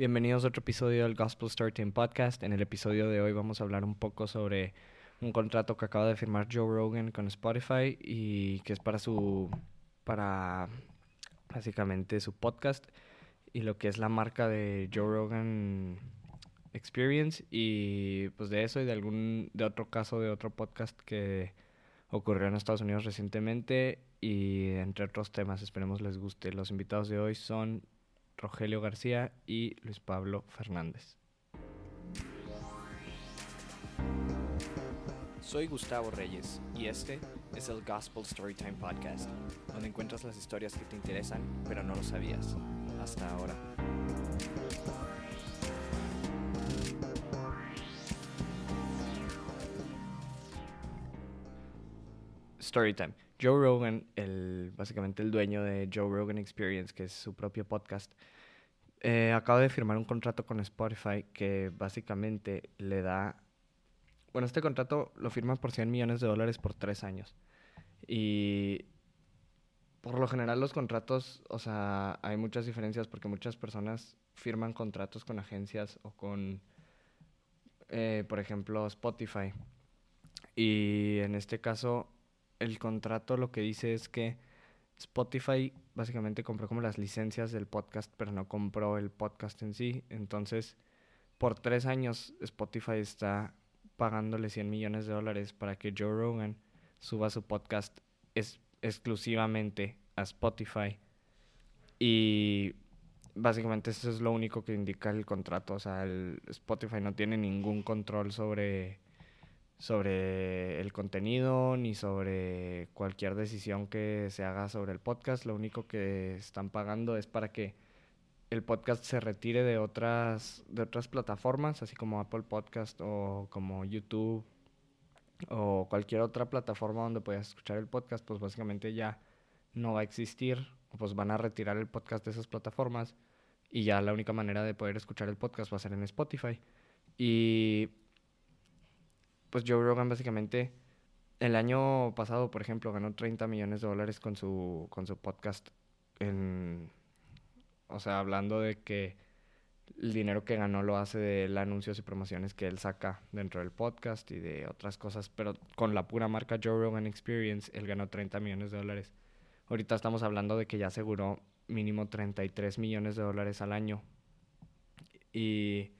Bienvenidos a otro episodio del Gospel Storytime Podcast. En el episodio de hoy vamos a hablar un poco sobre un contrato que acaba de firmar Joe Rogan con Spotify y que es para su para básicamente su podcast y lo que es la marca de Joe Rogan Experience y pues de eso y de algún de otro caso de otro podcast que ocurrió en Estados Unidos recientemente y entre otros temas esperemos les guste. Los invitados de hoy son Rogelio García y Luis Pablo Fernández. Soy Gustavo Reyes y este es el Gospel Storytime Podcast, donde encuentras las historias que te interesan pero no lo sabías hasta ahora. Storytime. Joe Rogan, el, básicamente el dueño de Joe Rogan Experience, que es su propio podcast, eh, acaba de firmar un contrato con Spotify que básicamente le da... Bueno, este contrato lo firma por 100 millones de dólares por tres años. Y por lo general los contratos, o sea, hay muchas diferencias porque muchas personas firman contratos con agencias o con, eh, por ejemplo, Spotify. Y en este caso, el contrato lo que dice es que Spotify básicamente compró como las licencias del podcast, pero no compró el podcast en sí. Entonces, por tres años, Spotify está pagándole 100 millones de dólares para que Joe Rogan suba su podcast exclusivamente a Spotify. Y básicamente eso es lo único que indica el contrato. O sea, Spotify no tiene ningún control sobre, sobre el contenido ni sobre cualquier decisión que se haga sobre el podcast. Lo único que están pagando es para que el podcast se retire de otras, de otras plataformas, así como Apple Podcast o como YouTube o cualquier otra plataforma donde puedas escuchar el podcast, pues básicamente ya no va a existir, pues van a retirar el podcast de esas plataformas y ya la única manera de poder escuchar el podcast va a ser en Spotify. Y pues Joe Rogan básicamente el año pasado, por ejemplo, ganó 30 millones de dólares con su con su podcast o sea, hablando de que el dinero que ganó lo hace de anuncios y promociones que él saca dentro del podcast y de otras cosas, pero con la pura marca Joe Rogan Experience, él ganó 30 millones de dólares. Ahorita estamos hablando de que ya aseguró mínimo 33 millones de dólares al año. Y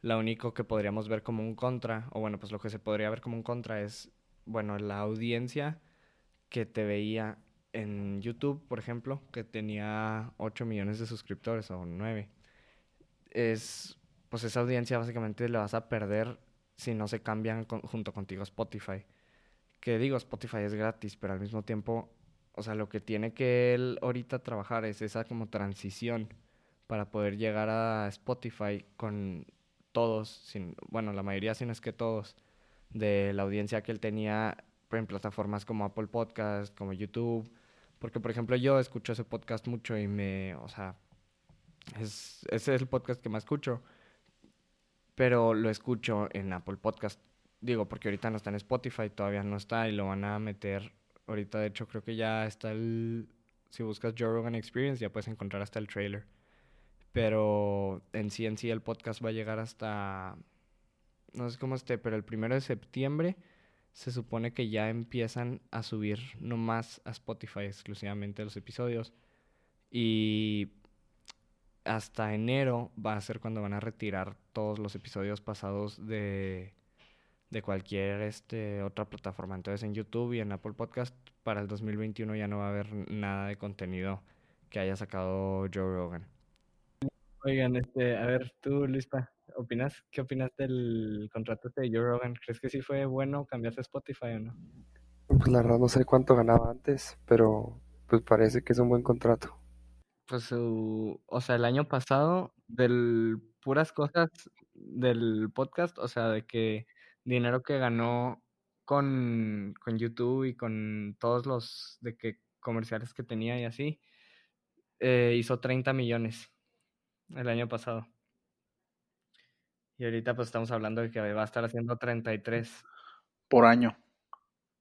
lo único que podríamos ver como un contra, o bueno, pues lo que se podría ver como un contra es, bueno, la audiencia que te veía en YouTube, por ejemplo, que tenía 8 millones de suscriptores o 9 es, pues esa audiencia básicamente la vas a perder si no se cambian junto contigo Spotify. Que digo, Spotify es gratis, pero al mismo tiempo, o sea, lo que tiene que él ahorita trabajar es esa como transición para poder llegar a Spotify con todos, sin, bueno, la mayoría, si no es que todos, de la audiencia que él tenía en plataformas como Apple Podcast, como YouTube. Porque, por ejemplo, yo escucho ese podcast mucho y me, o sea, es, ese es el podcast que más escucho. Pero lo escucho en Apple Podcast. Digo, porque ahorita no está en Spotify, todavía no está y lo van a meter. Ahorita, de hecho, creo que ya está el. Si buscas Joe Rogan Experience, ya puedes encontrar hasta el trailer. Pero en sí, en sí, el podcast va a llegar hasta. No sé cómo esté, pero el primero de septiembre se supone que ya empiezan a subir nomás a Spotify exclusivamente los episodios. Y hasta enero va a ser cuando van a retirar todos los episodios pasados de, de cualquier este, otra plataforma. Entonces en YouTube y en Apple Podcast para el 2021 ya no va a haber nada de contenido que haya sacado Joe Rogan. Oigan, este, a ver, tú, Luispa, ¿opinas? ¿Qué opinas del contrato de Joe Rogan? ¿Crees que sí fue bueno cambiarse a Spotify o no? Pues la verdad no sé cuánto ganaba antes, pero pues parece que es un buen contrato pues su, o sea, el año pasado, del puras cosas del podcast, o sea, de que dinero que ganó con, con YouTube y con todos los de que comerciales que tenía y así, eh, hizo 30 millones el año pasado. Y ahorita pues estamos hablando de que va a estar haciendo 33. Por año.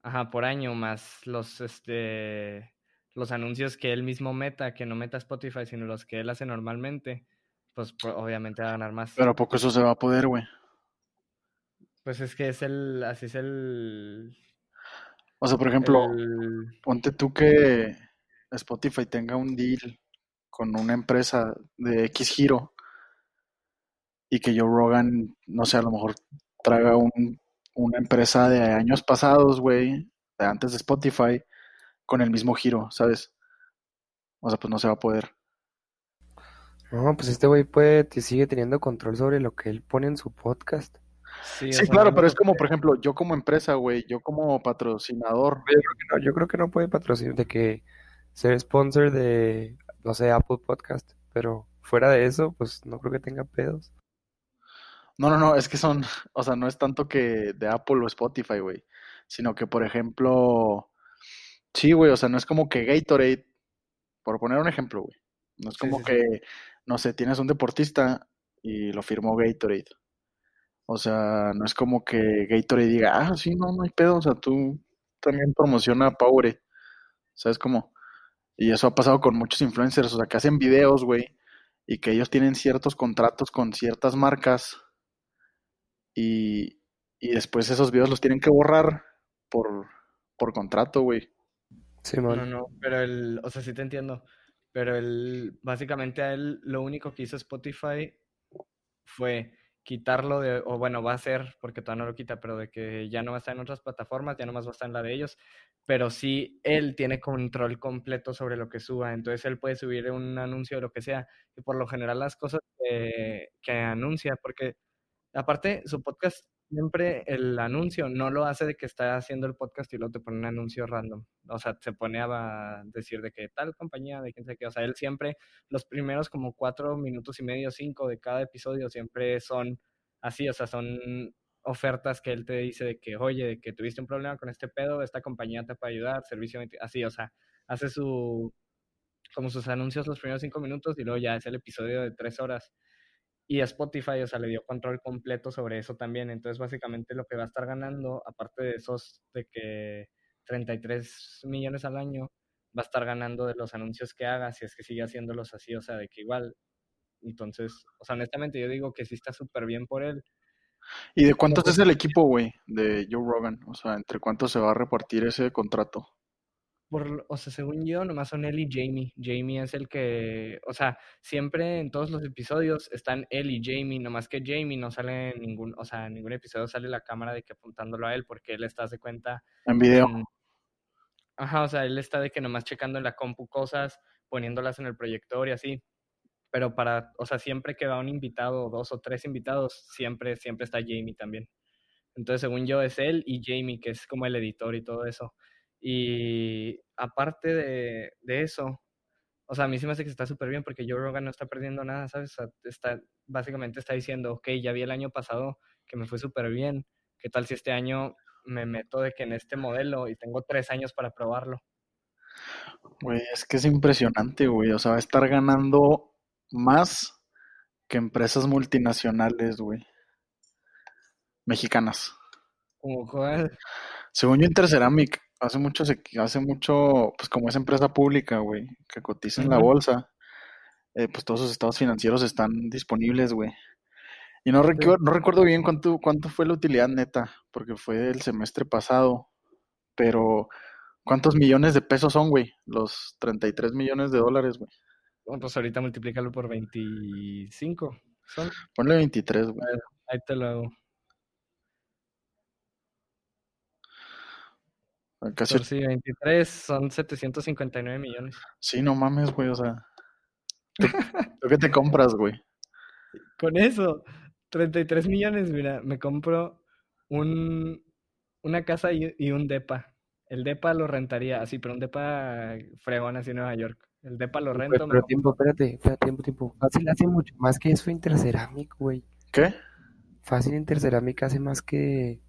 Ajá, por año, más los, este, los anuncios que él mismo meta, que no meta Spotify, sino los que él hace normalmente, pues pro- obviamente va a ganar más. Pero ¿a poco eso se va a poder, güey? Pues es que es el, así es el, O sea, por ejemplo, el- ponte tú que Spotify tenga un deal con una empresa de X giro y que Joe Rogan, no sé, a lo mejor traiga un, una empresa de años pasados, güey, de antes de Spotify, con el mismo giro, ¿sabes? O sea, pues no se va a poder. No, pues este güey puede, te sigue teniendo control sobre lo que él pone en su podcast. sí, claro, pero es como, por ejemplo, yo como empresa, güey, yo como patrocinador, Yo creo que no, yo creo que no puede patrocinar, de que ser sponsor de, no sé, Apple Podcast, pero fuera de eso, pues no creo que tenga pedos. No, no, no, es que son, o sea, no es tanto que de Apple o Spotify, güey, sino que, por ejemplo, sí, güey, o sea, no es como que Gatorade, por poner un ejemplo, güey, no es como sí, sí. que, no sé, tienes un deportista y lo firmó Gatorade. O sea, no es como que Gatorade diga, ah, sí, no, no hay pedo, o sea, tú también promociona Powerade, ¿sabes cómo? Y eso ha pasado con muchos influencers, o sea, que hacen videos, güey, y que ellos tienen ciertos contratos con ciertas marcas y, y después esos videos los tienen que borrar por, por contrato, güey. Simón. No, no, pero el, o sea, sí te entiendo, pero el, básicamente a él lo único que hizo Spotify fue quitarlo de, o bueno, va a ser, porque todavía no lo quita, pero de que ya no va a estar en otras plataformas, ya nomás va a estar en la de ellos, pero sí él tiene control completo sobre lo que suba, entonces él puede subir un anuncio de lo que sea, y por lo general las cosas que, que anuncia, porque aparte su podcast siempre el anuncio no lo hace de que está haciendo el podcast y luego te pone un anuncio random. O sea, se pone a decir de que tal compañía, de quién sé qué. O sea, él siempre, los primeros como cuatro minutos y medio, cinco de cada episodio siempre son así. O sea, son ofertas que él te dice de que, oye, de que tuviste un problema con este pedo, esta compañía te puede ayudar, servicio, así. O sea, hace su, como sus anuncios los primeros cinco minutos y luego ya es el episodio de tres horas. Y Spotify, o sea, le dio control completo sobre eso también. Entonces, básicamente lo que va a estar ganando, aparte de esos de que 33 millones al año, va a estar ganando de los anuncios que haga, si es que sigue haciéndolos así, o sea, de que igual. Entonces, o sea, honestamente yo digo que sí está súper bien por él. ¿Y de cuántos es el equipo, güey, de Joe Rogan? O sea, ¿entre cuántos se va a repartir ese contrato? Por, o sea, según yo, nomás son él y Jamie. Jamie es el que, o sea, siempre en todos los episodios están él y Jamie, nomás que Jamie no sale en ningún, o sea, en ningún episodio sale la cámara de que apuntándolo a él, porque él está, de cuenta, En video. en- Ajá, o sea, él está de que nomás checando en la compu cosas, poniéndolas en el proyector y así. Pero para, o sea, siempre que va un invitado, dos o tres invitados, siempre, siempre está Jamie también. Entonces, según yo, es él y Jamie, que es como el editor y todo eso. Y aparte de, de eso, o sea, a mí sí me hace que está súper bien porque Joe Rogan no está perdiendo nada, ¿sabes? O sea, está, básicamente está diciendo, ok, ya vi el año pasado que me fue súper bien, ¿qué tal si este año me meto de que en este modelo y tengo tres años para probarlo? Güey, es que es impresionante, güey. O sea, va a estar ganando más que empresas multinacionales, güey. Mexicanas. Cuál, Según yo, Interceramic hace mucho, se- hace mucho, pues como es empresa pública, güey, que cotiza en la bolsa, eh, pues todos sus estados financieros están disponibles, güey. Y no recuerdo, no recuerdo bien cuánto, cuánto fue la utilidad neta, porque fue el semestre pasado, pero ¿cuántos millones de pesos son, güey? Los 33 millones de dólares, güey. Bueno, pues ahorita multiplícalo por 25. Son, Ponle 23, güey. ahí te lo hago. Casi, sí, 23 son 759 millones. sí, no mames, güey, o sea. ¿Tú, tú qué te compras, güey? Con eso, 33 millones, mira, me compro un, una casa y, y un depa. El depa lo rentaría así, pero un depa fregón así en Nueva York. El depa lo Pero, rento, pero compro- tiempo, espérate, espérate, tiempo, tiempo. Fácil hace mucho más que eso Interceramic, güey. ¿Qué? Fácil Interceramic hace más que,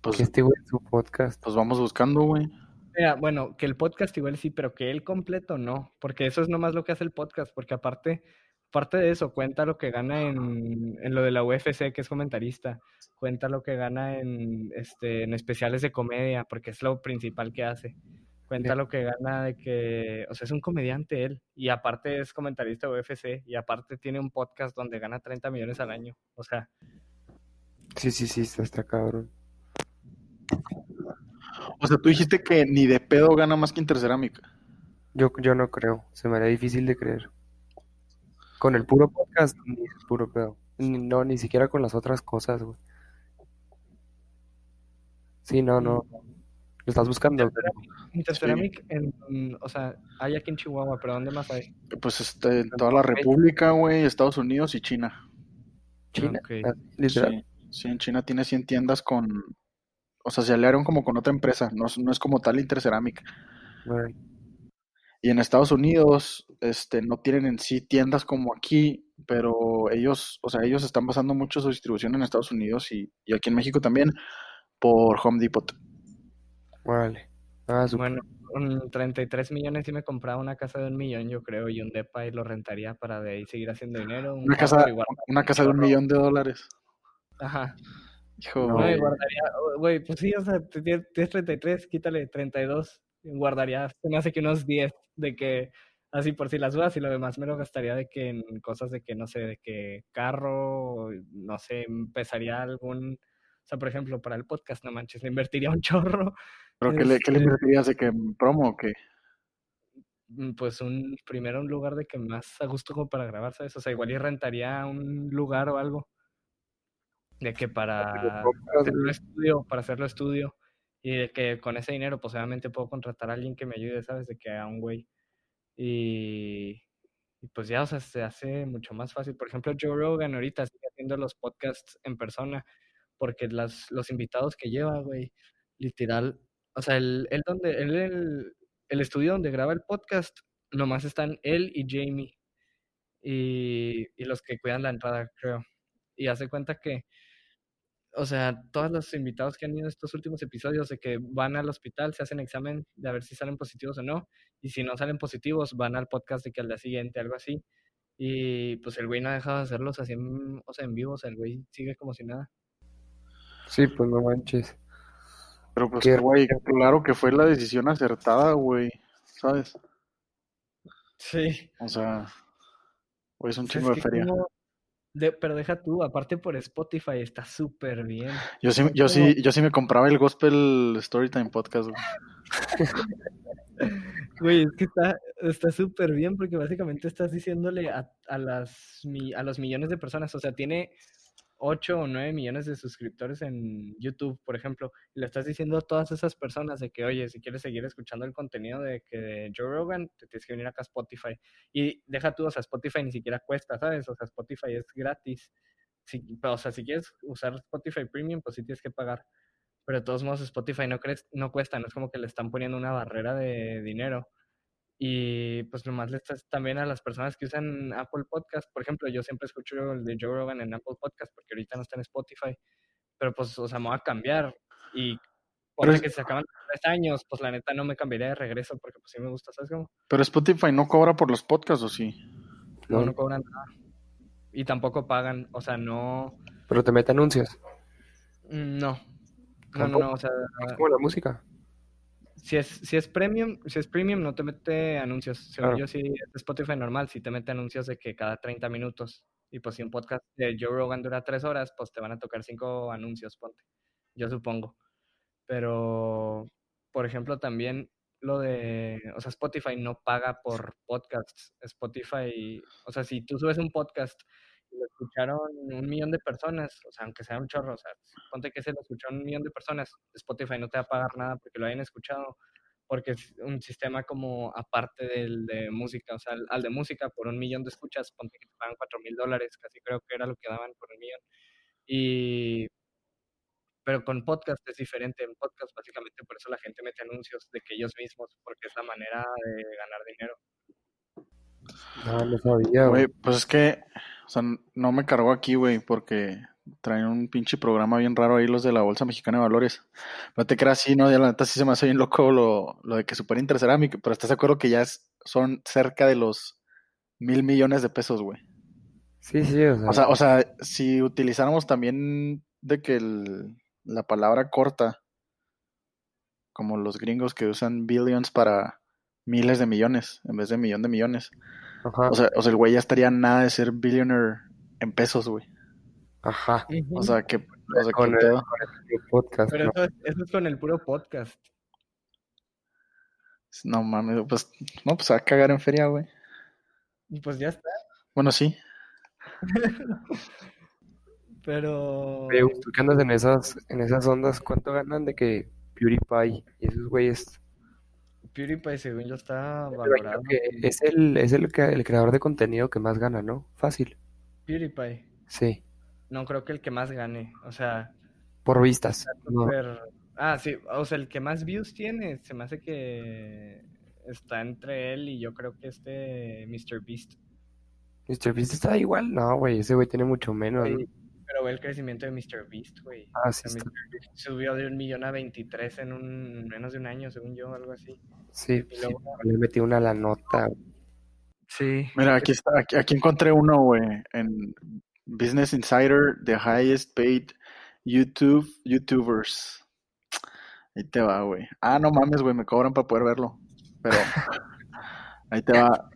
Pues, que este güey su podcast. pues vamos buscando, güey. Mira, bueno, que el podcast igual sí, pero que él completo no, porque eso es nomás lo que hace el podcast, porque aparte, aparte de eso, cuenta lo que gana en, en lo de la UFC, que es comentarista, cuenta lo que gana en, este, en especiales de comedia, porque es lo principal que hace. Cuenta lo que gana de que, o sea, es un comediante él, y aparte es comentarista de UFC, y aparte tiene un podcast donde gana 30 millones al año. O sea, Sí, sí, sí, está, está cabrón. O sea, tú dijiste que ni de pedo gana más que Intercerámica. Yo, yo no creo, se me haría difícil de creer. Con el puro podcast, ni el puro pedo. Ni- no, ni siquiera con las otras cosas, güey. Sí, no, no. Lo estás buscando, Interceramic, en, o sea, hay aquí en Chihuahua, pero ¿dóde más hay? Pues este, en toda la República, güey, Estados Unidos y China. China, Ok. ah, literal. Sí, sí, en China tiene 100 tiendas con... O sea, se aliaron como con otra empresa, no, es- no es como tal Intercerámica. Bueno, Y en Estados Unidos, este, no tienen en sí tiendas como aquí, pero ellos, o sea, ellos están basando mucho su distribución en Estados Unidos y, y aquí en México también por Home Depot. órale. Ah, Bueno, con 33 millones sí me compraba una casa de un millón, yo creo, y un depa y lo rentaría para de ahí seguir haciendo dinero. un Una casa, guardar una casa de un millón de dólares. Ajá. Hijo, No, güey. guardaría, oh, güey, pues sí, o sea, tienes tienes 33, quítale 32, y guardaría, se me hace que unos 10, de que, así por si las dudas, y lo demás me lo gastaría de que en cosas de que, no sé, de que carro, no sé, empezaría algún, o sea, por ejemplo, para el podcast, no manches, le invertiría un chorro, ¿Pero qué le, qué le este, invertirías de que promo o qué? mm, pues un, primero un lugar de que más a gusto como para grabar, ¿sabes? O sea, igual y rentaría un lugar o algo. De que para hacerlo estudio, para hacerlo estudio. Y de que con ese dinero, pues obviamente puedo contratar a alguien que me ayude, ¿sabes? De que a un güey. Y, y pues ya, o sea, se hace mucho más fácil. Por ejemplo, Joe Rogan ahorita sigue haciendo los podcasts en persona, porque las, los invitados que lleva, güey, literal, o sea, el, él donde, él, el, el estudio donde graba el podcast, nomás están él y Jamie, y, y los que cuidan la entrada, creo. Y hace cuenta que, o sea, todos los invitados que han ido a estos últimos episodios de que van al hospital, se hacen examen de a ver si salen positivos o no, y si no salen positivos, van al podcast de que al día siguiente, algo así. Y pues el güey no ha dejado de hacerlos así, en, o sea, en vivo, o sea, el güey sigue como si nada. Sí, pues no manches. Pero pues, Qué güey, claro que fue la decisión acertada, güey, ¿sabes? Sí. O sea, güey, es un sea, chingo es de feria. como- de- pero deja tú, aparte por Spotify está súper bien. Yo sí, yo sí, yo sí me compraba el Gospel Storytime Podcast, güey. Güey, es que está está súper bien porque básicamente estás diciéndole a, a las a los millones de personas, o sea, tiene 8 o 9 millones de suscriptores en YouTube, por ejemplo, y le estás diciendo a todas esas personas de que, oye, si quieres seguir escuchando el contenido de que Joe Rogan, te tienes que venir acá a Spotify. Y deja tú, o sea, Spotify ni siquiera cuesta, ¿sabes? O sea, Spotify es gratis. Si, o sea, si quieres usar Spotify Premium, pues sí tienes que pagar. Pero de todos modos, Spotify no, cres- no cuesta, no es como que le están poniendo una barrera de dinero. Y pues nomás le estás también a las personas que usan Apple Podcast. Por ejemplo, yo siempre escucho el de Joe Rogan en Apple Podcast porque ahorita no está en Spotify. Pero pues, o sea, me voy a cambiar. Y ponte es- que se acaban tres años, pues la neta no me cambiaría de regreso porque pues sí me gusta, ¿sabes cómo? Pero Spotify no cobra por los podcasts, ¿o sí? No, No. no cobran nada. Y tampoco pagan, o sea, no... Pero te mete anuncios. mm, No. No, no, no, o sea, Es como la música. Si es, si es premium, si es premium no te mete anuncios. Según Claro. yo, si es Spotify normal, si te mete anuncios de que cada 30 minutos. Y pues si un podcast de Joe Rogan dura 3 horas, pues te van a tocar 5 anuncios, ponte. Yo supongo. Pero, por ejemplo, también lo de, o sea, Spotify no paga por podcasts. Spotify, o sea, si tú subes un podcast lo escucharon un millón de personas, o sea, aunque sea un chorro, o sea, ponte que se lo escuchó un millón de personas, Spotify no te va a pagar nada porque lo hayan escuchado, porque es un sistema como aparte del de música, o sea, al, al de música por un millón de escuchas, ponte que te pagan cuatro mil dólares, casi creo que era lo que daban por un millón. Y pero con podcast es diferente. En podcast básicamente por eso la gente mete anuncios de que ellos mismos, porque es la manera de ganar dinero. No, no sabía. Güey, pues es que, o sea, no me cargó aquí, güey, porque traen un pinche programa bien raro ahí los de la Bolsa Mexicana de Valores. No te creas así, ¿no? Ya la neta sí se me hace bien loco lo, lo de que Super Intercerámica, pero estás de acuerdo que ya es, son cerca de los mil millones de pesos, güey. Sí, sí, o sea, O sea, o sea, si utilizáramos también de que el- la palabra corta como los gringos que usan billions para miles de millones en vez de millón de millones. Ajá, O sea, o sea, el güey ya estaría nada de ser billionaire en pesos, güey. ajá. O sea, que, o sea, qué Con el, pedo. con el podcast, Pero ¿no? eso, es- eso es con el puro podcast. No mames, pues, no, pues a cagar en feria, güey. Y pues ya está. Bueno, sí. Pero. Oye, tú que andas en esas, en esas ondas, ¿cuánto ganan de que PewDiePie y esos güeyes? PewDiePie, según yo, está valorado. es el, es el, que- el creador de contenido que más gana, ¿no? Fácil. PewDiePie. Sí, No creo que el que más gane. O sea, por vistas. No, Ah, sí. O sea, el que más views tiene, se me hace que está entre él y yo creo que este Mr. Beast. Mr. Beast está igual. No, güey, ese güey tiene mucho menos, ¿no? Pero ve el crecimiento de Mr. Beast, güey. Ah, sí, O sea, está- Mr. Beast subió de un millón a 23 en un menos de un año, según yo, algo así. sí, Y sí, luego- le metí una a la nota. Sí. Mira, aquí está, aquí, aquí encontré uno, güey, en Business Insider, the highest paid YouTube YouTubers. Ahí te va, güey. Ah, no mames, güey, me cobran para poder verlo. Pero ahí te va.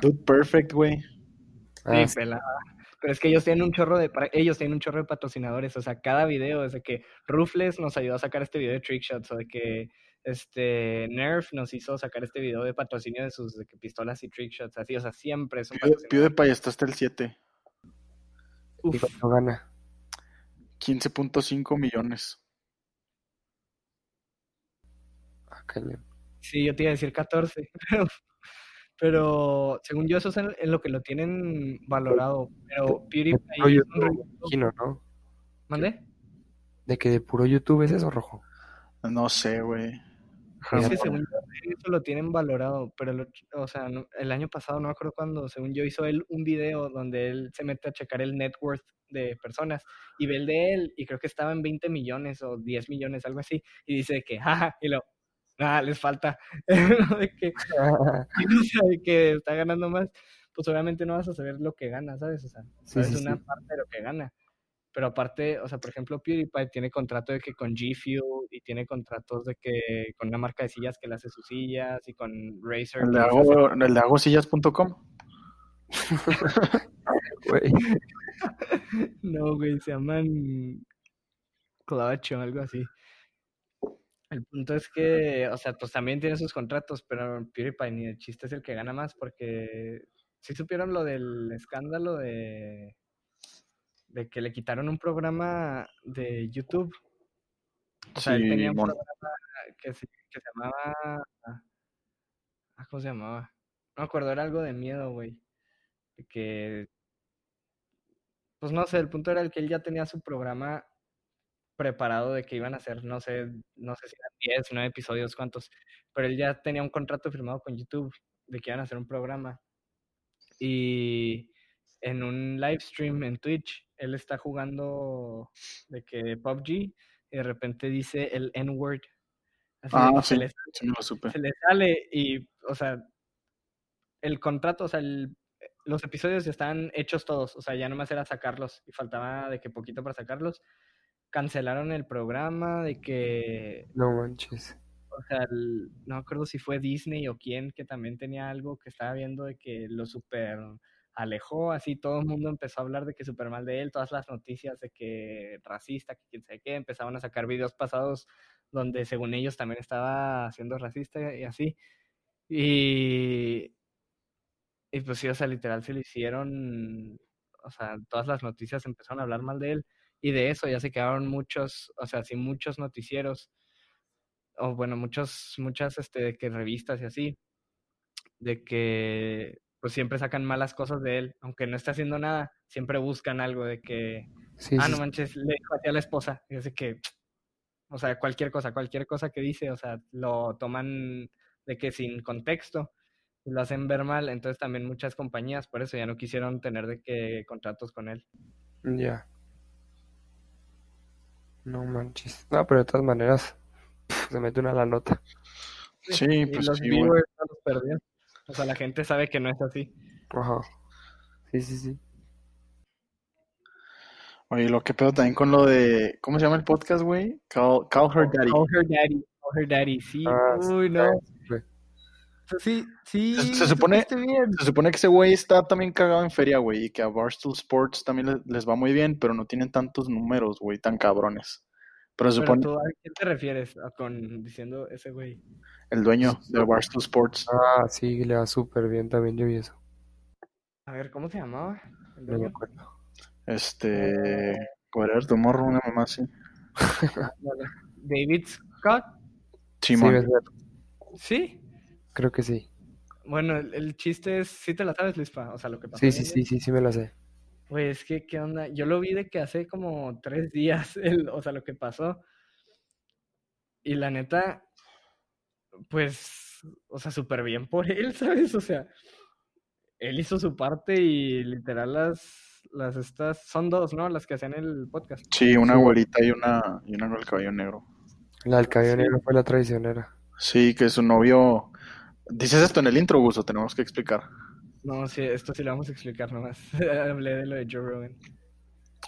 Dude Perfect, güey. Ah, Sí, pelada. Pero es que ellos tienen un chorro de ellos tienen un chorro de patrocinadores, o sea, cada video, desde que Rufles nos ayudó a sacar este video de Trickshots, o de que este Nerf nos hizo sacar este video de patrocinio de sus de que pistolas y Trickshots, así, o sea, siempre es un. PewDiePie está hasta el 7. ¿y Uf, cuánto gana? 15.5 millones. Ah, sí, yo te iba a decir 14, pero, según yo eso es en, en lo que lo tienen valorado, pero PewDiePie puro es un YouTube, imagino, ¿no? ¿Mande? De que de puro YouTube es eso, rojo. No sé, güey. Es que según yo, eso lo tienen valorado, pero el, otro- o sea, no- el año pasado, no me acuerdo cuándo, según yo hizo él un video donde él se mete a checar el net worth de personas y ve el de él y creo que estaba en 20 millones o 10 millones, algo así, y dice que, jaja, y lo, nada, les falta, ¿no? de que, o sea, de que está ganando más, pues obviamente no vas a saber lo que gana, ¿sabes? O sea, sabes sí, una sí. parte de lo que gana. Pero aparte, o sea, por ejemplo, PewDiePie tiene contrato de que con G Fuel y tiene contratos de que con una marca de sillas que le hace sus sillas y con Razer. El de, hago, el de hagosillas.com. Güey, No, güey, se llaman Clutch o algo así. El punto es que, o sea, pues también tiene sus contratos, pero PewDiePie ni el chiste es el que gana más porque sí supieron lo del escándalo de, de que le quitaron un programa de YouTube. O sea, él tenía un programa que se, que se llamaba... ah, ¿Cómo se llamaba? No me acuerdo, era algo de miedo, güey. Que pues no sé, el punto era el que él ya tenía su programa preparado de que iban a hacer, no sé, no sé si eran 10, 9 episodios, cuántos, pero él ya tenía un contrato firmado con YouTube de que iban a hacer un programa. Y en un live stream en Twitch, él está jugando de que PUBG y de repente dice el N-word. Ah, se le Sí, me lo supe. se le sale y, o sea, el contrato, o sea, el- los episodios ya estaban hechos todos, o sea, ya nomás era sacarlos y faltaba de que poquito para sacarlos. Cancelaron el programa, de que, no manches. o sea, el- no acuerdo si fue Disney o quién, que también tenía algo que estaba viendo de que lo super alejó, así todo el mundo empezó a hablar de que súper mal de él, todas las noticias de que racista, que quién sabe qué, empezaban a sacar videos pasados donde según ellos también estaba siendo racista y así. Y, y pues sí, o sea, literal se le hicieron, o sea, todas las noticias empezaron a hablar mal de él y de eso ya se quedaron muchos, o sea, sí, muchos noticieros, o bueno, muchos, muchas, este, de que revistas y así, de que pues siempre sacan malas cosas de él, aunque no esté haciendo nada, siempre buscan algo de que, Sí, ah, sí, no manches, le dijo así a la esposa, y así que, o sea, cualquier cosa, cualquier cosa que dice, o sea, lo toman de que sin contexto, lo hacen ver mal, entonces también muchas compañías por eso ya no quisieron tener de que contratos con él. Ya. No manches. No, pero de todas maneras, se mete una la nota. Sí, y pues los sí, güey. viewers no los perdió. O sea, la gente sabe que no es así. Ajá. Sí, sí, sí. Oye, lo que pedo también con lo de. ¿Cómo se llama el podcast, güey? Call, Call Her Daddy. Call her daddy. Her Daddy, sí. Ah, Uy, no. Sí, sí. Se- se supone-. Se supone que ese güey está también cagado en feria, güey, y que a Barstool Sports también le- les va muy bien, pero no tienen tantos números, güey, tan cabrones. Pero se Pero supone tú, ¿a quién te refieres a- con diciendo ese güey? el dueño de Barstool Sports. Ah, sí, le va súper bien también, yo vi eso. A ver, ¿cómo se llamaba? el No me dueño? acuerdo. Este. Whatever, tomorrow, una mamá así. David Scott. Sí, Simón. Sí. Creo que sí. Bueno, el, el chiste es, sí te la sabes, Lispa. O sea, lo que pasó. Sí, sí, sí, sí, sí me la sé. Pues que, ¿qué onda? Yo lo vi de que hace como tres días, el, o sea, lo que pasó. Y la neta, pues, o sea, súper bien por él, ¿sabes? O sea, él hizo su parte y literal las, las estas, son dos, ¿no? Las que hacían el podcast. Sí, una Sí. güerita y una, y una con el cabello negro. La del cabello Sí. negro fue la traicionera. Sí, que su novio. Dices esto en el intro, Gusto, tenemos que explicar. No, sí, esto sí lo vamos a explicar nomás. Hablé de lo de Joe Rogan.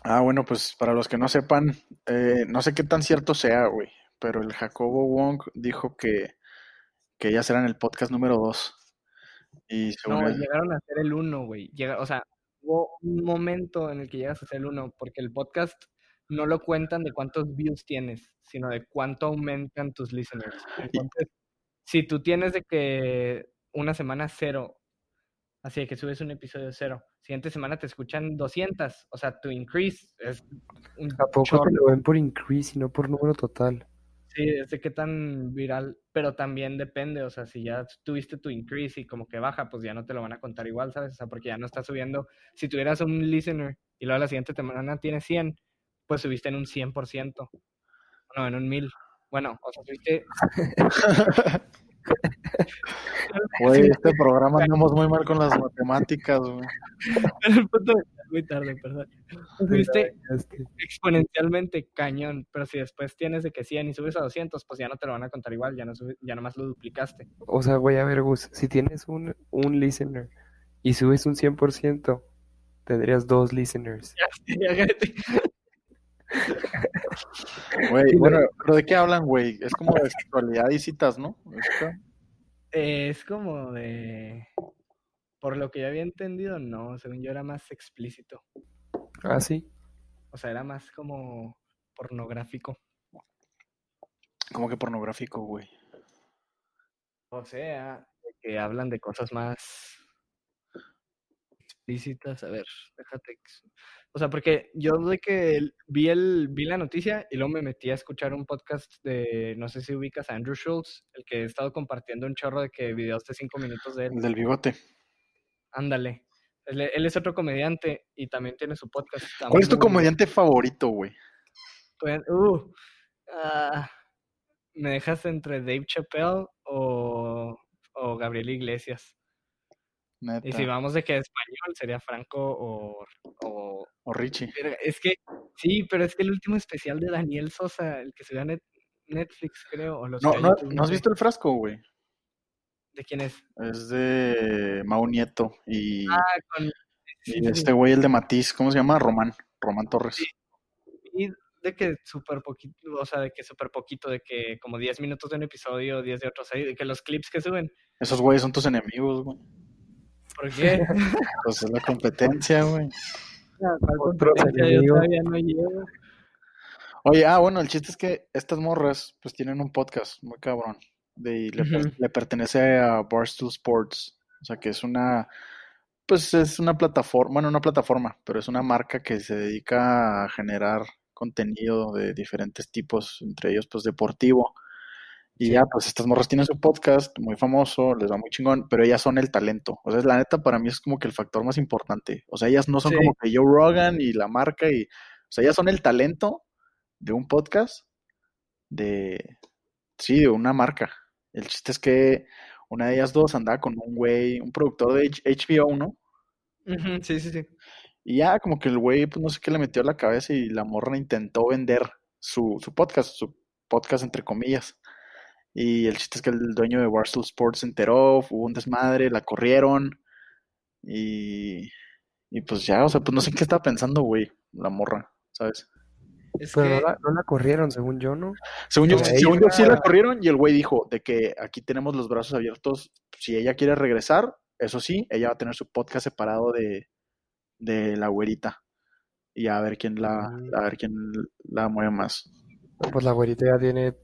Ah, bueno, pues para los que no sepan, eh, no sé qué tan cierto sea, güey, pero el Jacobo Wong dijo que, que ellas eran el podcast número dos. Y según No, él, llegaron a ser el uno, güey. Llega, o sea, hubo un momento en el que llegas a ser el uno, porque el podcast no lo cuentan de cuántos views tienes, sino de cuánto aumentan tus listeners. Entonces, si tú tienes de que una semana cero, así de que subes un episodio cero, siguiente semana te escuchan 200, o sea, tu increase es un ¿A poco chorro. te lo ven por increase y no por número total? Sí, es de qué tan viral, pero también depende, o sea, si ya tuviste tu increase y como que baja, pues ya no te lo van a contar igual, ¿sabes? O sea, porque ya no estás subiendo, si tuvieras un listener y luego la siguiente semana tienes 100, pues subiste en un 100%, no, en un 1000. Bueno, o sea, subiste... güey, este programa andamos muy mal con las matemáticas, güey. el punto de- muy tarde, perdón. Subiste Este, exponencialmente cañón, pero si después tienes de que 100 y subes a 200, pues ya no te lo van a contar igual, ya no sube- ya nomás lo duplicaste. O sea, güey, a ver, Gus, si tienes un, un listener y subes un 100%, tendrías dos listeners. Ya, cállate. Güey, bueno, pero ¿de qué hablan, güey? Es como de sexualidad y citas, ¿no? Esto. Es como de... Por lo que yo había entendido, no, según yo era más explícito. Ah, sí. O sea, era más como pornográfico. Como que pornográfico, güey. O sea, de que hablan de cosas más explícitas. A ver, déjate. O sea, porque yo de que vi el vi la noticia y luego me metí a escuchar un podcast de, no sé si ubicas a Andrew Schultz, el que he estado compartiendo un chorro de que videos de cinco minutos de él. El del bigote. Ándale. Él, él es otro comediante y también tiene su podcast. ¿Cuál es tu comediante favorito, güey? Pues, uh, ah, ¿me dejas entre Dave Chappelle o, o Gabriel Iglesias? Neta. Y si vamos de que español sería Franco o, o... O Richie. Verga, Es que, sí, pero es que el último especial de Daniel Sosa, el que se ve a Net- Netflix, creo, o los No, no, YouTube, ¿no has visto el frasco, güey? ¿De quién es? Es de Mau Nieto y, Ah, con... sí, y sí, este güey, el de Matiz, ¿cómo se llama? Román. Román Torres. Y de que súper poquito, o sea, de que súper poquito, de que como 10 minutos de un episodio, 10 de otro, o sea, de que los clips que suben, Esos güeyes son tus enemigos, güey. ¿Por qué? Pues es la competencia, güey. No. Oye, ah, bueno, el chiste es que estas morras, pues tienen un podcast muy cabrón. De, le pertenece a Barstool Sports. O sea, que es una, pues es una plataforma, bueno, una plataforma, pero es una marca que se dedica a generar contenido de diferentes tipos, entre ellos, pues deportivo. Y ya, pues estas morras tienen su podcast muy famoso, les va muy chingón, pero ellas son el talento. O sea, la neta para mí es como que el factor más importante. O sea, ellas no son Sí. como que Joe Rogan y la marca y, o sea, ellas son el talento de un podcast de, sí, de una marca. El chiste es que una de ellas dos andaba con un güey, un productor de HBO, ¿no? Sí, sí, sí. Y ya como que el güey, pues no sé qué le metió a la cabeza y la morra intentó vender su, su podcast, su podcast entre comillas. Y el chiste es que el dueño de Barstool Sports se enteró, hubo un desmadre, la corrieron y, y pues ya, o sea, pues no sé qué estaba pensando, güey, la morra, ¿sabes? Es Pero que, no la, no la corrieron, según yo, ¿no? Según yo, según yo sí la corrieron y el güey dijo de que aquí tenemos los brazos abiertos. Si ella quiere regresar, eso sí, ella va a tener su podcast separado de, de la güerita. Y a ver quién la, Mm. a ver quién la mueve más. Pues la güerita ya tiene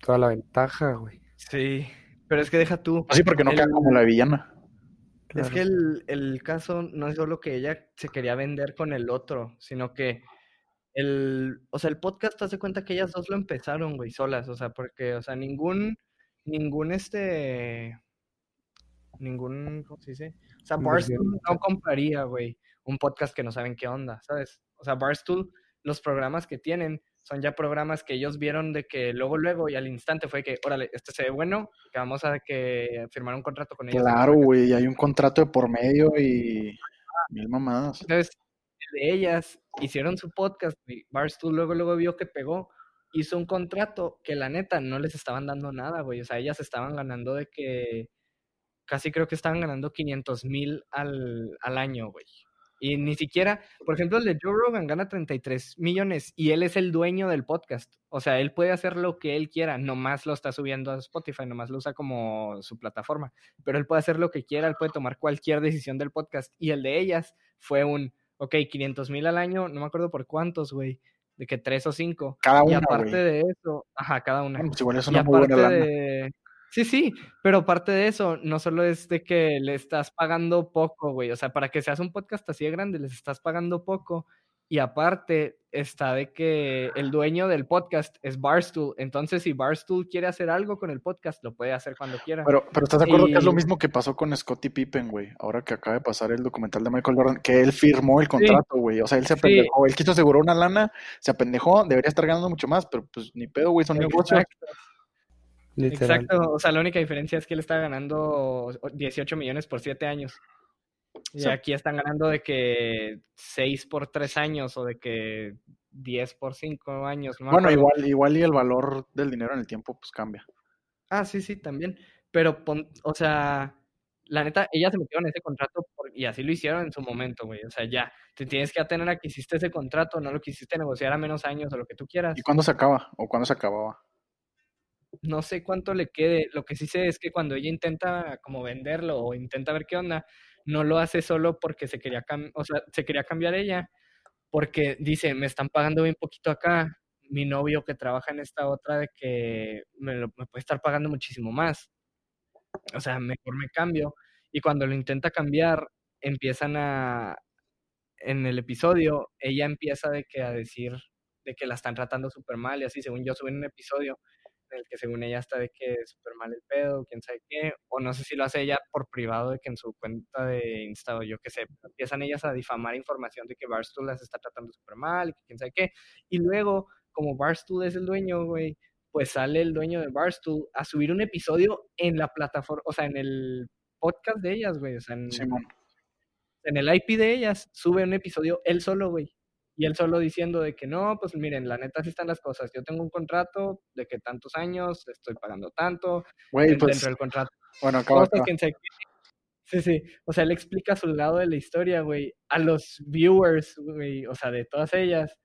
toda la ventaja, güey. sí, pero es que deja tú. Así porque no El- queda como la villana. Es que el, el caso no es solo que ella se quería vender con el otro, sino que el, o sea, el podcast, hace cuenta que ellas dos lo empezaron, güey, solas, o sea, porque, o sea, ningún, ningún este, ningún, ¿cómo se dice? O sea, Barstool no compraría, güey, un podcast que no saben qué onda, ¿sabes? O sea, Barstool, los programas que tienen son ya programas que ellos vieron de que luego, luego y al instante fue que, órale, este se ve bueno, que vamos a que firmar un contrato con ellos. Claro, güey, hay un contrato de por medio y mil mamadas. Entonces, de ellas hicieron su podcast, y Barstool luego, luego vio que pegó, hizo un contrato que la neta no les estaban dando nada, güey. O sea, ellas estaban ganando de que, casi creo que estaban ganando 500 mil al, al año, güey. Y ni siquiera, por ejemplo, el de Joe Rogan gana 33 millones y él es el dueño del podcast. O sea, él puede hacer lo que él quiera, nomás lo está subiendo a Spotify, nomás lo usa como su plataforma. Pero él puede hacer lo que quiera, él puede tomar cualquier decisión del podcast. Y el de ellas fue un, ok, 500 mil al año, no me acuerdo por cuántos, güey, de que tres o cinco. Cada Y una, aparte güey. de eso, ajá, cada una. Bueno, pues igual es Y muy buena aparte de... Sí, sí, pero aparte de eso, no solo es de que le estás pagando poco, güey, o sea, para que seas un podcast así de grande, les estás pagando poco, y aparte está de que el dueño del podcast es Barstool, entonces si Barstool quiere hacer algo con el podcast, lo puede hacer cuando quiera. Pero, pero ¿estás de acuerdo que es lo mismo que pasó con Scottie Pippen, güey? Ahora que acaba de pasar el documental de Michael Jordan, que él firmó el contrato, güey. O sea, él se Sí. apendejó, él quiso asegurar una lana, se apendejó, debería estar ganando mucho más, pero pues ni pedo, güey, son negocios. Exacto, Literal. exacto, o sea, la única diferencia es que él está ganando 18 millones por 7 años. Y Sí. aquí están ganando de que 6 por 3 años o de que 10 por 5 años. no Bueno, igual, igual y el valor del dinero en el tiempo, pues cambia. Ah, sí, sí, también. Pero, pon- o sea, la neta, ellas se metieron en ese contrato por- y así lo hicieron en su momento, güey. O sea, ya, te tienes que atener a que hiciste ese contrato, no lo quisiste negociar a menos años o lo que tú quieras. ¿Y cuándo se acaba? ¿O cuándo se acababa? No sé cuánto le quede. Lo que sí sé es que cuando ella intenta como venderlo o intenta ver qué onda, no lo hace solo porque se quería, o sea, se quería cambiar ella, porque dice, me están pagando bien poquito acá, mi novio que trabaja en esta otra de que me, puede estar pagando muchísimo más. O sea, mejor me cambio. Y cuando lo intenta cambiar, empiezan a, en el episodio, ella empieza de que a decir de que la están tratando súper mal y así, según yo, suben un episodio en el que según ella está de que es súper mal el pedo, quién sabe qué, o no sé si lo hace ella por privado de que en su cuenta de Insta o yo qué sé, empiezan ellas a difamar información de que Barstool las está tratando súper mal y que quién sabe qué, y luego, como Barstool es el dueño, güey, pues sale el dueño de Barstool a subir un episodio en la plataforma, o sea, en el podcast de ellas, güey, o sea, en el IP de ellas, sube un episodio él solo, güey. Y él solo diciendo de que no, pues miren, la neta así están las cosas. Yo tengo un contrato de que tantos años, estoy pagando tanto, Güey, dentro pues, del contrato. bueno, quién sabe qué. Sí, sí. O sea, él explica su lado de la historia, güey, a los viewers, güey, o sea, de todas ellas.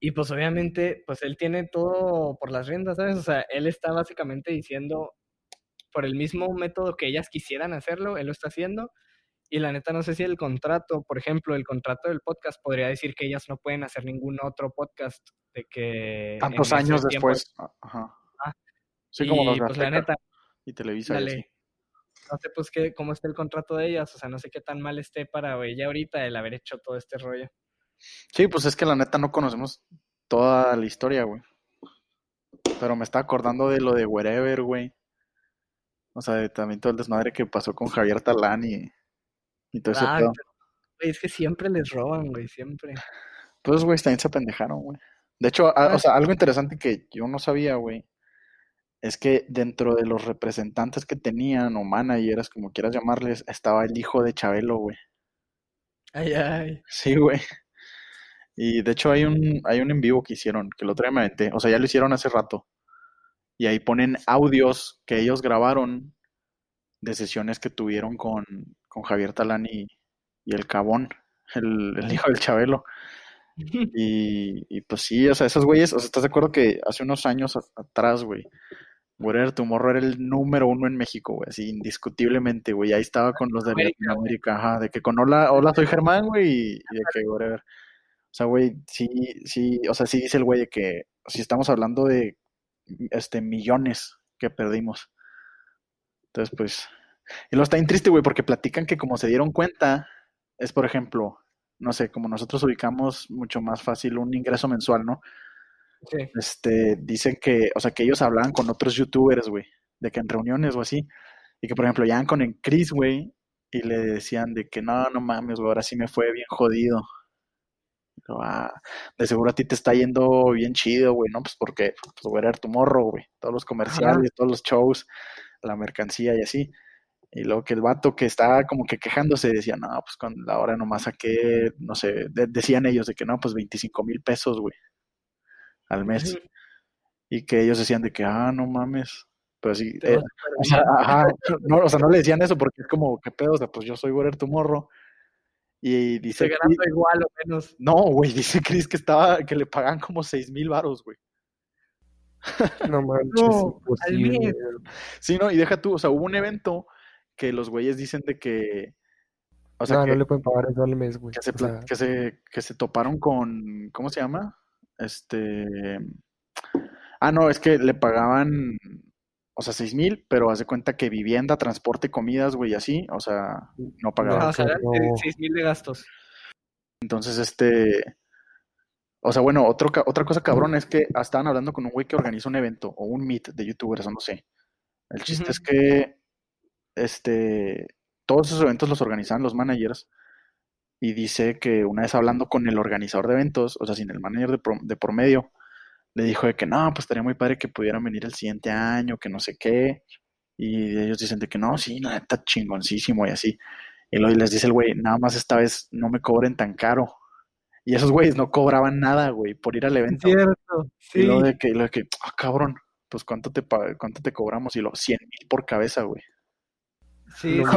Y pues obviamente, pues él tiene todo por las riendas, ¿sabes? O sea, él está básicamente diciendo, por el mismo método que ellas quisieran hacerlo, él lo está haciendo. Y la neta, no sé si el contrato, por ejemplo, el contrato del podcast podría decir que ellas no pueden hacer ningún otro podcast de que... Tantos años tiempo- después. Ajá. Ah. Sí, como los y pues la neta, y Televisa y dale. no sé pues qué, cómo está el contrato de ellas, o sea, no sé qué tan mal esté para ella ahorita el haber hecho todo este rollo. Sí, pues es que la neta no conocemos toda la historia, güey. Pero me está acordando de lo de Wherever, güey. O sea, de también todo el desmadre que pasó con Javier Talán y, y todo pero, güey, es que siempre les roban, güey, siempre. Pues, güey, también se apendejaron, güey. De hecho, a- Ah. o sea, algo interesante que yo no sabía, güey, es que dentro de los representantes que tenían, o managers, como quieras llamarles, estaba el hijo de Chabelo, güey. Ay, ay. Sí, güey. Y de hecho hay un, hay un en vivo que hicieron, que lo otro día me aventé. O sea, ya lo hicieron hace rato. Y ahí ponen audios que ellos grabaron de sesiones que tuvieron con, con Javier Talán y, y el Cabón, el, el hijo del Chabelo. Y, y pues sí, o sea, esos güeyes, o sea, ¿estás de acuerdo que hace unos años atrás, güey, Wherever Tomorrow era el número uno en México, güey, así indiscutiblemente, güey, ahí estaba con los de América, Latinoamérica, ajá, de que con hola, hola soy Germán, güey, y, y de que whatever. O sea, güey, sí, sí, o sea, sí dice el güey de que si estamos hablando de este millones que perdimos. Entonces, pues, y luego está bien triste, güey, porque platican que como se dieron cuenta, es por ejemplo, no sé, como nosotros ubicamos mucho más fácil un ingreso mensual, ¿no? Sí. Este, dicen que, o sea, que ellos hablaban con otros youtubers, güey, de que en reuniones o así, y que por ejemplo llegan con el Chris, güey, y le decían de que no, no mames, güey, ahora sí me fue bien jodido. "Ah, de seguro a ti te está yendo bien chido, güey, ¿no? Pues porque, pues, güey, era tu morro, güey, todos los comerciales, todos los shows, la mercancía y así. Y luego que el vato que estaba como que quejándose decía, no, pues con la hora nomás saqué, no sé, de- decían ellos de que no, pues 25 mil pesos, güey, al mes. Y que ellos decían de que, ah, no mames. Pero sí, eh, o sea, ajá, no, o sea, no le decían eso porque es como, ¿qué pedo? O sea, pues yo soy Warrior tu morro. Y dice, Estoy ganando igual o menos. no, güey, dice Chris que estaba, que le pagan como seis mil varos, güey. No manches, No, al. Sí, no, y deja tú, o sea, hubo un evento que los güeyes dicen de que, o sea, no, que, no le pueden pagar eso al mes, güey. que se, O pla- sea, que se, que se toparon con, ¿cómo se llama? Este, ah, no, es que le pagaban, o sea, seis mil, pero haz de cuenta que vivienda, transporte, comidas, güey, así, o sea, no pagaban. No, o sea. 6 mil de gastos. Entonces, este, o sea, bueno, otro, otra cosa cabrón es que estaban hablando con un güey que organiza un evento o un meet de youtubers o no sé. El chiste es que, este, todos esos eventos los organizaban los managers y dice que una vez hablando con el organizador de eventos, o sea, sin el manager de, pro- de por medio, le dijo de que no, pues estaría muy padre que pudieran venir el siguiente año, que no sé qué. Y ellos dicen de que no, sí, no, está chingoncísimo y así. Y luego les dice el güey, nada más esta vez no me cobren tan caro. Y esos güeyes no cobraban nada, güey, por ir al evento. Cierto, Y sí. que, luego de que, ah, cabrón, pues cuánto te, cuánto te cobramos. Y lo, 100 mil por cabeza, güey. Sí, No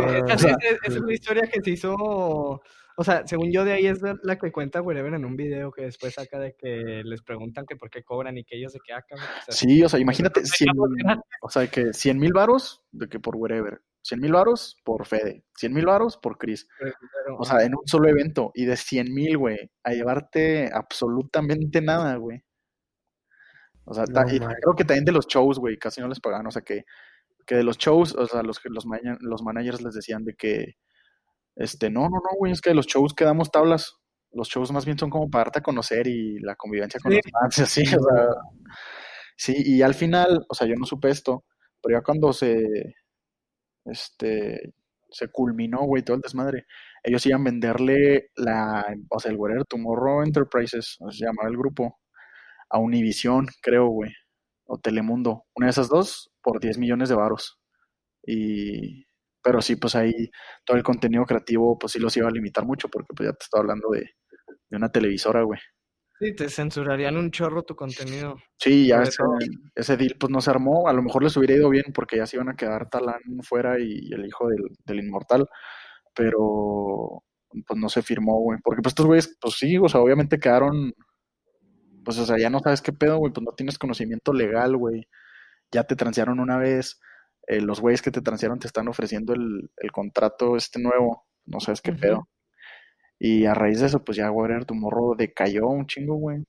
es una historia que se hizo, o sea, según yo de ahí es la- la que cuenta Wherever en un video que después saca de que les preguntan que por qué cobran y que ellos de que ah, cabrón, o sea, Sí, o sea, imagínate, no 100, dejamos gratis. o sea, que 100 mil varos de que por wherever. 100 mil varos por Fede. 100 mil varos por Chris. O sea, en un solo evento. Y de 100 mil, güey, a llevarte absolutamente nada, güey. O sea, No y creo que también de los shows, güey, casi no les pagaban. O sea, que, que de los shows, o sea, los, que- los, los managers les decían de que, este, no, no, no, güey, es que de los shows que damos tablas. Los shows más bien son como para darte a conocer y la convivencia con Sí. los fans, y así, o sea. Sí, y al final, o sea, yo no supe esto, pero ya cuando se, este, se culminó, güey, todo el desmadre, ellos iban a venderle la, o sea, el Wherever Tomorrow Enterprises, se llamaba el grupo, a Univision, creo, güey, o Telemundo, una de esas dos, por 10 millones de varos. Y, pero sí, pues ahí todo el contenido creativo, pues sí los iba a limitar mucho, porque pues ya te estaba hablando de, de una televisora, güey. Sí, te censurarían un chorro tu contenido. Sí, ya ese, ese deal pues no se armó. A lo mejor les hubiera ido bien porque ya se iban a quedar Talán fuera y el hijo del, del inmortal. Pero pues no se firmó, güey. Porque pues estos güeyes, pues sí, o sea, obviamente quedaron. Pues o sea, ya no sabes qué pedo, güey. Pues no tienes conocimiento legal, güey. Ya te transearon una vez. eh, los güeyes que te transearon te están ofreciendo el, el contrato este nuevo. No sabes qué Ujú. pedo. Y a raíz de eso, pues ya Warrior tu morro decayó un chingo, güey.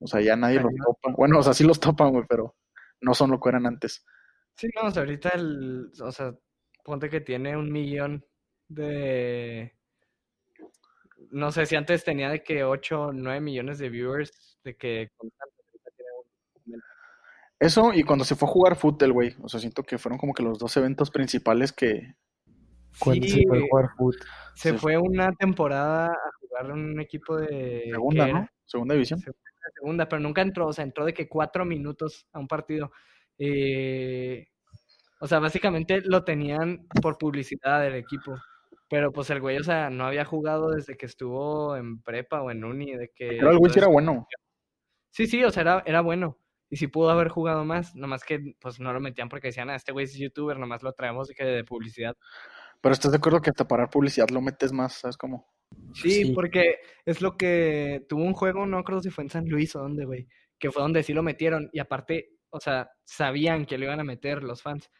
O sea, ya nadie los topa. Bueno, o sea, sí los topan, güey, pero no son lo que eran antes. Sí, no, o sea, ahorita el, o sea, ponte que tiene un millón de, no sé si antes tenía de que 8 o 9 millones de viewers, de que constantes, ahorita tiene un- Eso y cuando se fue a jugar fútbol, güey. O sea, siento que fueron como que los dos eventos principales que... Cuando Sí, se fue a jugar foot. se se- fue una temporada a jugar en un equipo de, Segunda, ¿qué ¿no? Segunda división. Se- segunda, pero nunca entró, o sea, entró de que cuatro minutos a un partido. Eh, o sea, básicamente lo tenían por publicidad del equipo. Pero pues el güey, o sea, no había jugado desde que estuvo en prepa o en uni, de que... Pero el güey sí era bueno. Sí, sí, o sea, era, era bueno. Y sí pudo haber jugado más, nomás que pues no lo metían porque decían, ah, este güey es youtuber, nomás lo traemos de que de publicidad. Pero estás de acuerdo que hasta parar publicidad lo metes más, ¿sabes cómo? Sí, Sí. porque es lo que tuvo un juego, no creo si fue en San Luis o dónde, güey, que fue donde sí lo metieron y aparte, o sea, sabían que lo iban a meter los fans.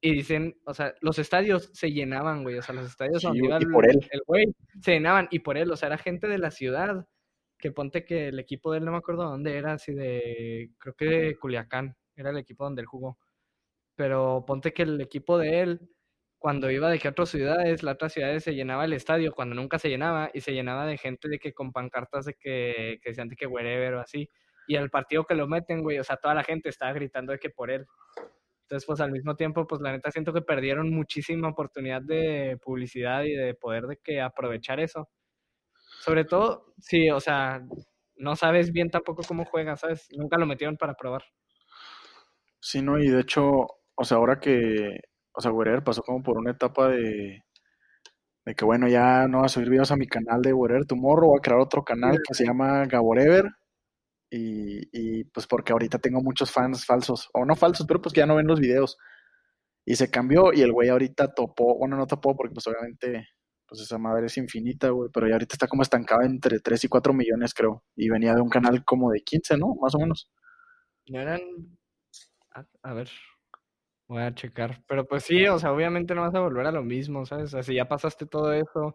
Y dicen, o sea, los estadios se llenaban, güey, o sea, los estadios Sí, donde iba y el, por él. el güey se llenaban y por él, o sea, era gente de la ciudad, que ponte que el equipo de él no me acuerdo dónde era, así de, creo que de Culiacán, era el equipo donde él jugó. Pero ponte que el equipo de él, cuando iba de que otras ciudades, las otras ciudades se llenaba el estadio, cuando nunca se llenaba, y se llenaba de gente de que con pancartas de que, que decían de que wherever o así. Y al partido que lo meten, güey, o sea, toda la gente estaba gritando de que por él. Entonces, pues al mismo tiempo, pues la neta siento que perdieron muchísima oportunidad de publicidad y de poder de que aprovechar eso. Sobre todo, sí, o sea, no sabes bien tampoco cómo juega, ¿sabes? Nunca lo metieron para probar. Sí, no, y de hecho, o sea, ahora que, o sea, Wherever pasó como por una etapa de, de que, bueno, ya no voy a subir videos a mi canal de Wherever Tomorrow, voy a crear otro canal que se llama Gaborever, y, y pues porque ahorita tengo muchos fans falsos, o no falsos, pero pues que ya no ven los videos. Y se cambió, y el güey ahorita topó, bueno, no topó porque pues obviamente, pues esa madre es infinita, güey, pero ya ahorita está como estancado entre 3 y 4 millones, creo, y venía de un canal como de 15, ¿no? Más o menos. No eran. A, a ver. Voy a checar. Pero pues sí, o sea, obviamente no vas a volver a lo mismo, ¿sabes? O sea, si ya pasaste todo eso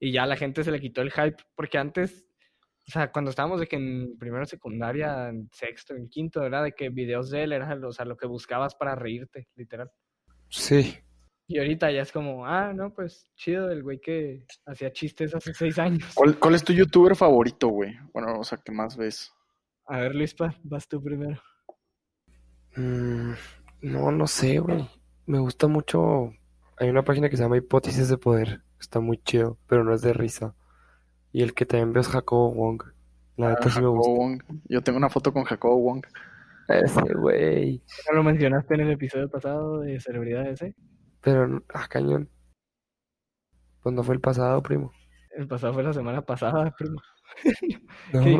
y ya a la gente se le quitó el hype, porque antes, o sea, cuando estábamos de que en primero secundaria, en sexto, en quinto, era de que videos de él era, o sea, lo que buscabas para reírte, literal. Sí. Y ahorita ya es como, ah, no, pues chido, el güey que hacía chistes hace seis años. ¿Cuál, cuál es tu youtuber favorito, güey? Bueno, o sea, ¿qué más ves? A ver, Luispa, vas tú primero. Mm, no, no sé, güey. Me gusta mucho. Hay una página que se llama Hipótesis de Poder. Está muy chido, pero no es de risa. Y el que también veo es Jacobo Wong. La neta sí me Jacobo gusta. Wong. Yo tengo una foto con Jacobo Wong. Ese güey. ¿No lo mencionaste en el episodio pasado de celebridades, eh? Pero, ah, cañón. Pues no fue el pasado, primo. El pasado fue la semana pasada, primo. No, ¿Qué?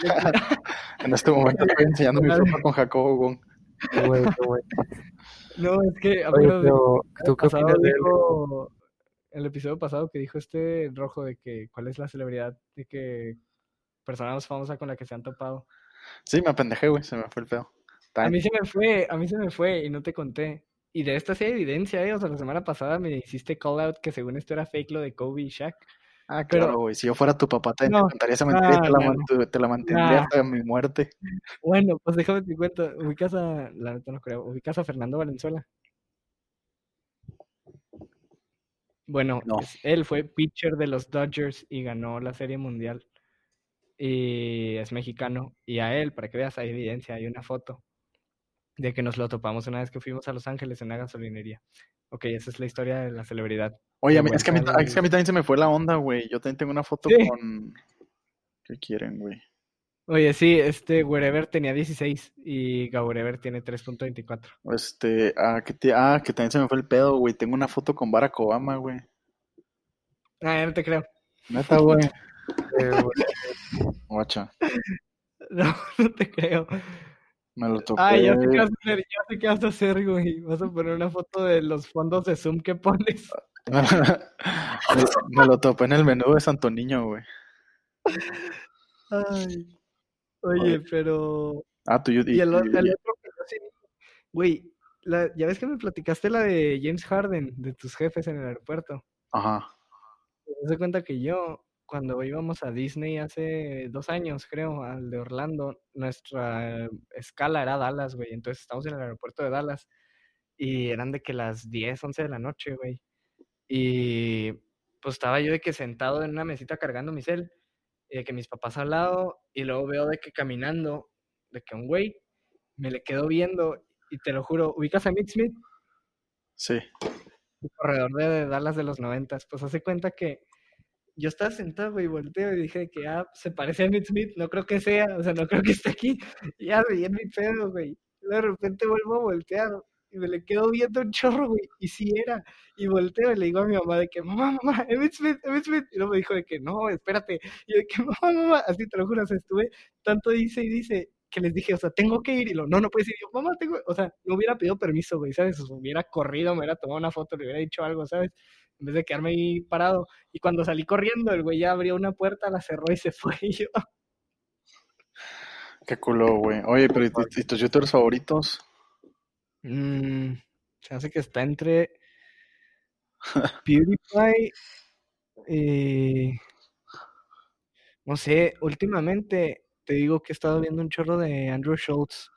En este momento estoy enseñando mi foto con Jacobo Wong. güey, no, güey. No, es que Oye, apenas pero, ¿tú el qué pasado opinas de él? dijo, el episodio pasado que dijo este rojo de que cuál es la celebridad de que persona más famosa con la que se han topado. Sí, me apendejé, güey. Se me fue el pedo. A mí se me fue, a mí se me fue y no te conté. Y de esta sí hay evidencia, eh. O sea, la semana pasada me hiciste call out que según esto era fake lo de Kobe y Shaq. Ah, claro, güey. Si yo fuera tu papá, te No, contaría esa mentira y te la, te mantendría hasta mi muerte. Bueno, pues déjame te cuento. Ubicas a, la neta no creo, ubicas a Fernando Valenzuela. Bueno, No. él fue pitcher de los Dodgers y ganó la Serie Mundial. Y es mexicano. Y a él, para que veas, hay evidencia, hay una foto de que nos lo topamos una vez que fuimos a Los Ángeles en una gasolinería. Ok, esa es la historia de la celebridad. Oye, es que, a mí, es que a mí también se me fue la onda, güey. Yo también tengo una foto Sí. con... ¿Qué quieren, güey? Oye, sí, este Wherever tenía 16 y Gaurever tiene 3.24. Este, ah, que, te- ah, que también se me fue el pedo, güey. Tengo una foto con Barack Obama, güey. Ah, ya no te creo. Neta, güey. Eh, güey, Guacha, No, no te creo. Me lo topé. Ah, ya sé qué vas a hacer, ya sé qué vas a hacer, güey. Vas a poner una foto de los fondos de Zoom que pones. me, me lo topé en el menú de Santo Niño, güey. Ay. Oye, Oye. pero. Ah, tú y, Y y- el otro sí Güey, la- ya ves que me platicaste la de James Harden, de tus jefes en el aeropuerto. Ajá. Me doy cuenta que yo, cuando íbamos a Disney hace dos años, creo, al de Orlando, nuestra escala era Dallas, güey. Entonces estamos en el aeropuerto de Dallas y eran de que las 10, 11 de la noche, güey. Y pues estaba yo de que sentado en una mesita cargando mi cel y de que mis papás al lado y luego veo de que caminando, de que un güey me le quedo viendo y te lo juro, ¿ubicas a Nick Smith? Sí. el corredor de Dallas de los noventas, pues hace cuenta que yo estaba sentado, güey, volteo y dije que, ah, se parece a Nick Smith, no creo que sea, o sea, no creo que esté aquí, y ya veía mi pedo, güey, de repente vuelvo a voltear y me le quedo viendo un chorro, güey, y sí era, y volteo y le digo a mi mamá de que, mamá, mamá, Emmitt Smith, Emmitt Smith, y luego me dijo de que, no, espérate, y de que, mamá, mamá, así te lo juro, o estuve tanto dice y dice, que les dije, o sea, tengo que ir, y lo, no, no puedes ir, y yo, mamá, tengo, o sea, no hubiera pedido permiso, güey, ¿sabes? O sea, hubiera corrido, me hubiera tomado una foto, le hubiera dicho algo, ¿sabes? En vez de quedarme ahí parado, y cuando salí corriendo, el güey ya abrió una puerta, la cerró y se fue, y yo, Qué culo, güey. Oye, pero ¿y, tus youtubers favoritos? mmm, se hace que está entre PewDiePie y... No sé, últimamente te digo que he estado viendo un chorro de Andrew Schultz,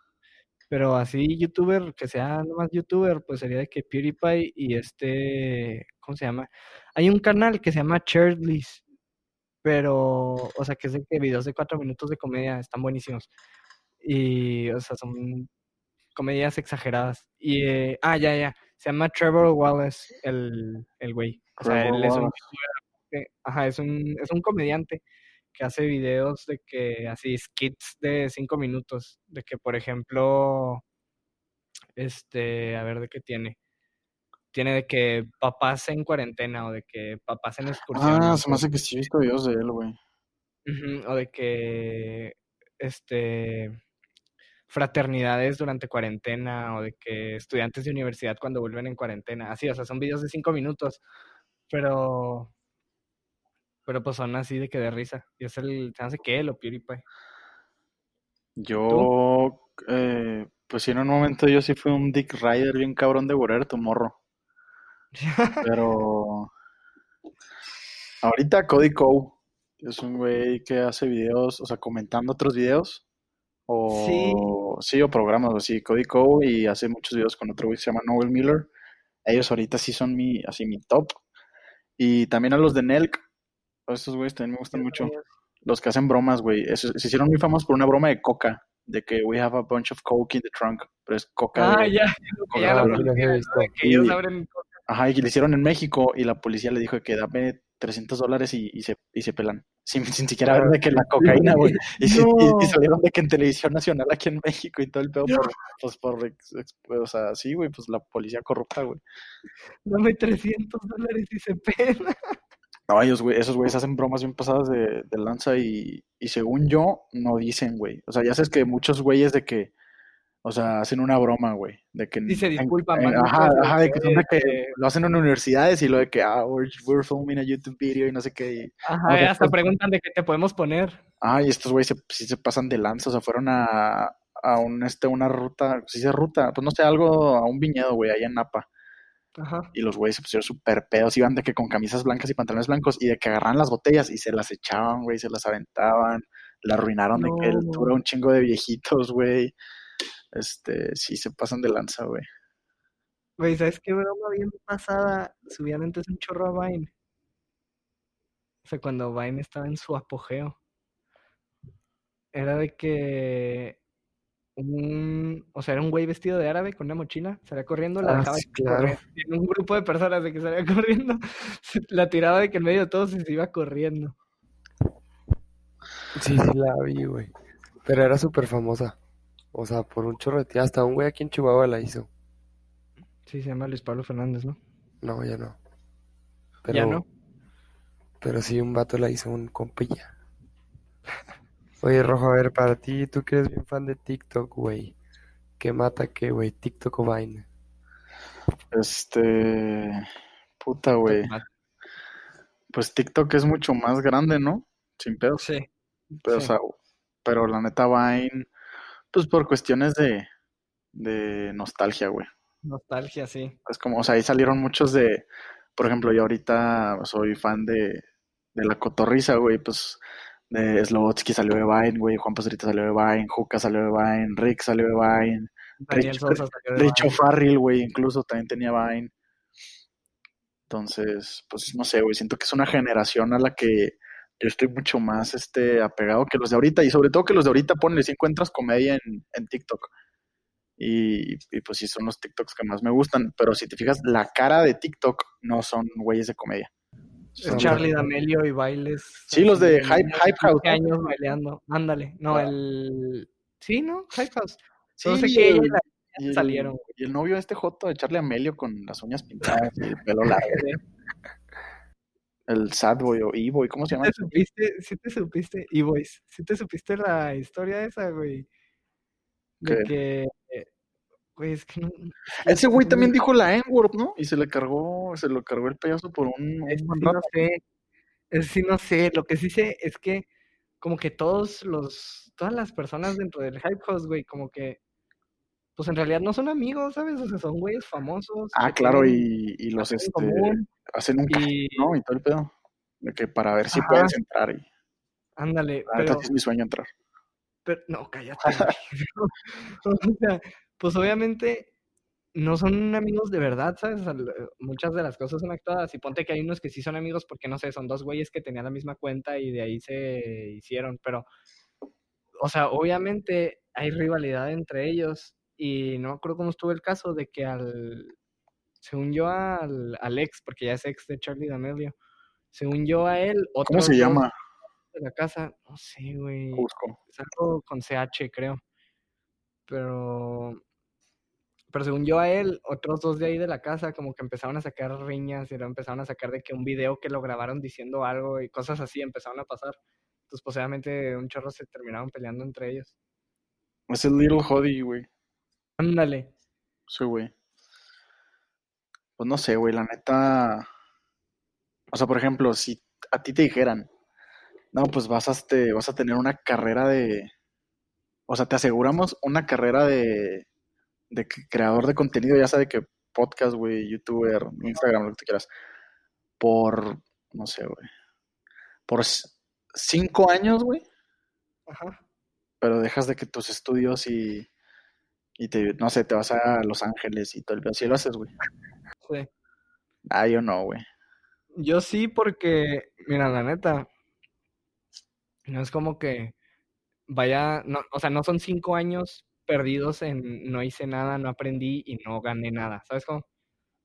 pero así youtuber, que sea nomás youtuber, pues sería de que PewDiePie y este, ¿cómo se llama? Hay un canal que se llama Cherdlis, pero, o sea, que es de que videos de cuatro minutos de comedia están buenísimos. Y, o sea, son comedias exageradas. Y, eh, ah, ya, ya, se llama Trevor Wallace, el, el güey. O sea, Trevor él es un ajá, es un, es un comediante que hace videos de que, así, skits de cinco minutos, de que, por ejemplo, este, a ver, ¿de qué tiene? Tiene de que papás en cuarentena o de que papás en excursión. Ah, se me hace que sí he visto videos de él, güey. O de que, este, fraternidades durante cuarentena o de que estudiantes de universidad cuando vuelven en cuarentena. Así, o sea, son videos de cinco minutos, pero, pero pues son así de que de risa. Y es el, se hace que él o PewDiePie. Yo, eh, pues sí, en un momento yo sí fui un Dick Rider bien cabrón de tu morro. Pero ahorita Cody Coe es un güey que hace videos, o sea, comentando otros videos. O sí, o programas así, Cody Coe y hace muchos videos con otro güey que se llama Noel Miller. Ellos ahorita sí son mi, así mi top. Y también a los de Nelk. Estos güeyes también me gustan mucho. Los que hacen bromas, güey. Eso- Se hicieron muy famosos por una broma de coca. De que we have a bunch of coke in the trunk. Pero es coca. Ah, de- ya, ya lo que ellos Y- abren Ajá, y que le hicieron en México y la policía le dijo que dame 300 dólares y, y se, y se pelan. Sin, sin siquiera ver de que la cocaína, güey. Y, se- y- No. y salieron de que en televisión nacional aquí en México y todo el pedo por, pues por, ex- ex- o sea, sí, güey, pues la policía corrupta, güey. Dame 300 dólares y se pena. No, ellos, güey, esos güeyes hacen bromas bien pasadas de, de lanza y, y según yo, no dicen, güey. O sea, ya sabes que muchos güeyes de que, o sea, hacen una broma, güey. De que en- en- man, ajá, ajá, de que son de que veces, lo hacen en universidades y lo de que, ah, we're, we're filming a YouTube video y no sé qué. y- Ajá, hasta preguntan de qué te podemos poner. Ah, y estos güeyes sí se pasan de lanza, o sea, fueron a, a un, este, una ruta, sí se ruta, pues no sé, algo, a un viñedo, güey, allá en Napa. Ajá. Y los güeyes se pusieron súper pedos, iban de que con camisas blancas y pantalones blancos, y de que agarraban las botellas y se las echaban, güey, se las aventaban, la arruinaron de que el No. tour a un chingo de viejitos, güey. Este, sí se pasan de lanza, güey. Güey, ¿sabes qué broma bien pasada? Subían antes un chorro a Vine. O sea, cuando Vine estaba en su apogeo. Era de que un, o sea, era un güey vestido de árabe con una mochila, salía corriendo, la Ah, dejaba sí, correr. en un grupo de personas de que salía corriendo, la tiraba de que en medio de todos se iba corriendo. Sí, sí la vi, güey. Pero era súper famosa. O sea, por un tía. Hasta un güey aquí en Chihuahua la hizo. Sí, se llama Luis Pablo Fernández, ¿no? No, ya no. Ya no. pero sí, un vato la hizo un compilla. Oye, Rojo, a ver, para ti, tú que eres bien fan de TikTok, güey. ¿Qué mata qué, güey? ¿TikTok o Vine? Este, puta, güey. Pues TikTok es mucho más grande, ¿no? Sin pedos. Sí. Pero, o sea, pero la neta Vine, pues por cuestiones de, de nostalgia, güey. Nostalgia, sí. Es como, o sea, ahí salieron muchos de, por ejemplo, yo ahorita soy fan de, de La Cotorrisa, güey, pues de Slobotsky salió de Vine, güey, Juan Pazurita salió de Vine, Juca salió de Vine, Rick salió de Vine, Rich- Richo. Farrell, güey, incluso también tenía Vine. Entonces, pues no sé, güey, siento que es una generación a la que yo estoy mucho más este, apegado que los de ahorita, y sobre todo que los de ahorita ponle si encuentras comedia en, en TikTok. Y, y pues sí, son los TikToks que más me gustan, pero si te fijas, la cara de TikTok no son güeyes de comedia. Son- Charlie D'Amelio y bailes. Sí, los de Hype- Hype House, 15 ¿no? años bailando. Ándale. No, Ah. el. Sí, ¿no? Hype House. Sí, No sé qué y y el- salieron. Y el novio de este Joto de Charlie Amelio con las uñas pintadas y el pelo largo. El Sad Boy o E-Boy, ¿cómo se llama? ¿Te supiste? Sí te supiste. Y boys, sí te supiste la historia esa, güey. De ¿Qué? que, güey, es que no... Ese güey también dijo la N-word, ¿no? Y se le cargó, se lo cargó el payaso por un, un Es sí, no sé, es sí, no sé, lo que sí sé es que como que todos los, todas las personas dentro del Hype House, güey, como que, pues en realidad no son amigos, ¿sabes? O sea, son güeyes famosos Ah, claro, tienen y, y los este común hacen un y, ¿no? Y todo el pedo. De que para ver si Ajá. puedes entrar. Y ándale, neta pero, es mi sueño entrar. pero, no, cállate. O sea, pues obviamente no son amigos de verdad, ¿sabes? O sea, l- muchas de las cosas son actuadas. Y ponte que hay unos que sí son amigos porque, no sé, son dos güeyes que tenían la misma cuenta y de ahí se hicieron. Pero, o sea, obviamente hay rivalidad entre ellos. Y no me acuerdo cómo estuvo el caso de que al, según yo, al, al ex, porque ya es ex de Charlie D'Amelio, según yo a él, ¿Cómo otros se llama? de la casa, no sé, güey, es algo con CH, creo. Pero, pero según yo a él, otros dos de ahí de la casa como que empezaron a sacar riñas y luego empezaron a sacar de que un video que lo grabaron diciendo algo y cosas así empezaron a pasar. Entonces, posiblemente un chorro se terminaron peleando entre ellos. Es el Little Hoddy, güey. Ándale. Sí, güey. Pues no sé, güey, la neta. O sea, por ejemplo, si a ti te dijeran, no, pues vas a, este, vas a tener una carrera de. O sea, te aseguramos una carrera de, de creador de contenido, ya sea de que podcast, güey, youtuber, Instagram, lo que tú quieras. Por, no sé, güey. Por cinco años, güey. Ajá. Pero dejas de que tus estudios y, y te, no sé, te vas a Los Ángeles y todo el pedo. Así lo haces, güey. Sí. Ah, yo no, güey. Yo sí porque, mira, la neta, no es como que vaya, no, o sea, no son cinco años perdidos en no hice nada, no aprendí y no gané nada, ¿sabes cómo? O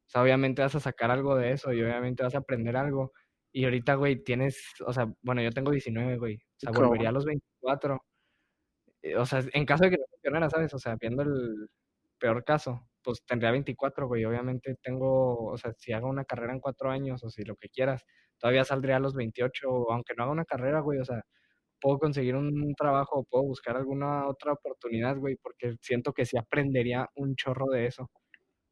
sea, obviamente vas a sacar algo de eso y obviamente vas a aprender algo. Y ahorita, güey, tienes, o sea, bueno, yo tengo 19, güey, o sea, Cabrón. volvería a los 24. Eh, O sea, en caso de que no funcionara, ¿sabes? O sea, viendo el peor caso, pues tendría 24, güey. Obviamente tengo, o sea, si hago una carrera en cuatro años o si lo que quieras, todavía saldría a los 28, o aunque no haga una carrera, güey, o sea, puedo conseguir un trabajo o puedo buscar alguna otra oportunidad, güey, porque siento que sí aprendería un chorro de eso.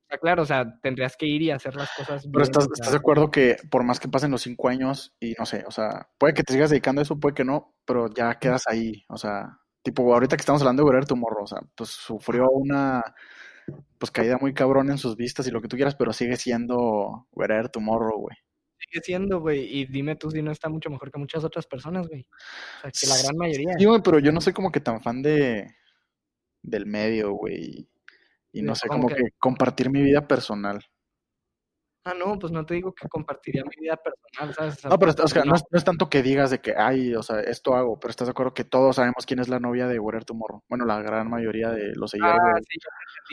Sea, claro, o sea, tendrías que ir y hacer las cosas Pero bien, estás, estás de acuerdo que por más que pasen los cinco años y no sé, o sea, puede que te sigas dedicando a eso, puede que no, pero ya quedas ahí, o sea, tipo, ahorita que estamos hablando de Guerrero Tomorrow, o sea, pues sufrió una pues caída muy cabrón en sus vistas y lo que tú quieras, pero sigue siendo Guerrero Tomorrow, güey. Sigue siendo, güey, y dime tú si no está mucho mejor que muchas otras personas, güey. O sea, que la gran mayoría. Sí, güey, pero yo no soy como que tan fan de del medio, güey. Y no sé, ¿cómo como que? que compartir mi vida personal. Ah, no, pues no te digo que compartiría mi vida personal, ¿sabes? O sea, No, pero o sea, no, es, no es tanto que digas de que, ay, o sea, esto hago, pero estás de acuerdo que todos sabemos quién es la novia de Guerrero Tomorrow. Bueno, la gran mayoría de los seguidores Ah, de sí,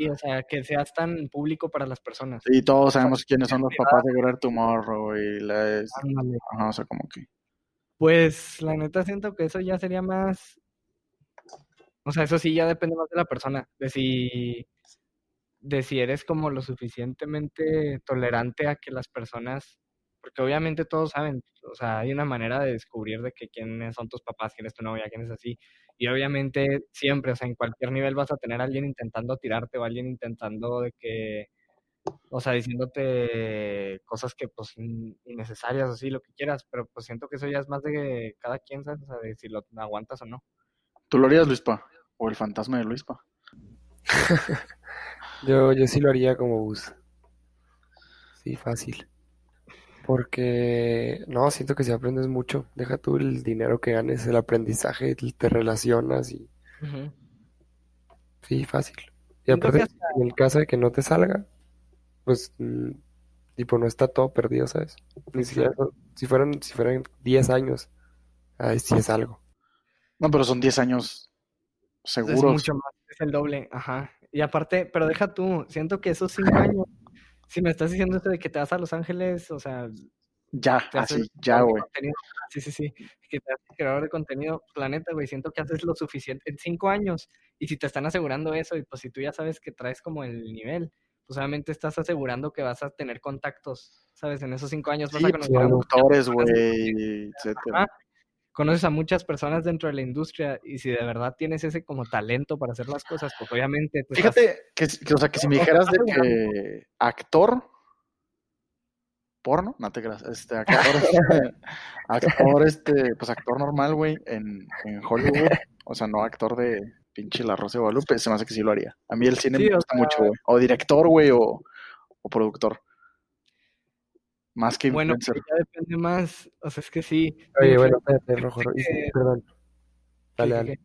entendí, o sea, que seas tan público para las personas. Sí, todos O sea, sabemos quiénes son los papás de Guerrero Tomorrow y la es- ajá, o sea, como que Pues la neta siento que eso ya sería más, o sea, eso sí ya depende más de la persona, de si, de si eres como lo suficientemente tolerante a que las personas, porque obviamente todos saben, o sea, hay una manera de descubrir de que quiénes son tus papás, quién es tu novia, quién es así, y obviamente siempre, o sea, en cualquier nivel vas a tener a alguien intentando tirarte o alguien intentando de que, o sea, diciéndote cosas que pues in- innecesarias o así, lo que quieras, pero pues siento que eso ya es más de cada quien, ¿sabes? O sea, de si lo aguantas o no. tú lo harías, Luispa, o el fantasma de Luispa. Yo, yo sí lo haría como bus. Sí, fácil. Porque, no, siento que si aprendes mucho, deja tú el dinero que ganes, el aprendizaje, te relacionas y sí, fácil. Y aparte, hasta- en el caso de que no te salga, pues, mm, tipo, no está todo perdido, ¿sabes? Ni siquiera, si fueran, si fueran 10 años, ahí sí es algo. No, pero son 10 años Es seguros. mucho más, es el doble, ajá. Y aparte, pero deja tú, siento que esos cinco años, si me estás diciendo esto de que te vas a Los Ángeles, o sea, Ya, así, ya, güey. Sí, sí, sí. Que te haces creador de contenido. Planeta, güey. Siento que haces lo suficiente en cinco años. Y si te están asegurando eso, y pues si tú ya sabes que traes como el nivel, pues obviamente estás asegurando que vas a tener contactos, ¿sabes? En esos cinco años vas Sí, a pues, conocer a güey, etcétera. Conoces a muchas personas dentro de la industria y si de verdad tienes ese como talento para hacer las cosas, pues obviamente... estás- Fíjate que, que, o sea, que si me dijeras de que actor porno, no te creas, este actor, este, actor, este, pues actor normal, güey, en, en Hollywood, o sea, no actor de pinche La Rosa de Guadalupe, se me hace que sí lo haría. A mí el cine Sí, me gusta sea- mucho, güey, o director, güey, o, o productor. Más que Bueno, influencer. pero ya depende más, o sea, es que sí. Oye, bueno, espérate, rojo. que- Perdón. Dale, ¿Qué, dale.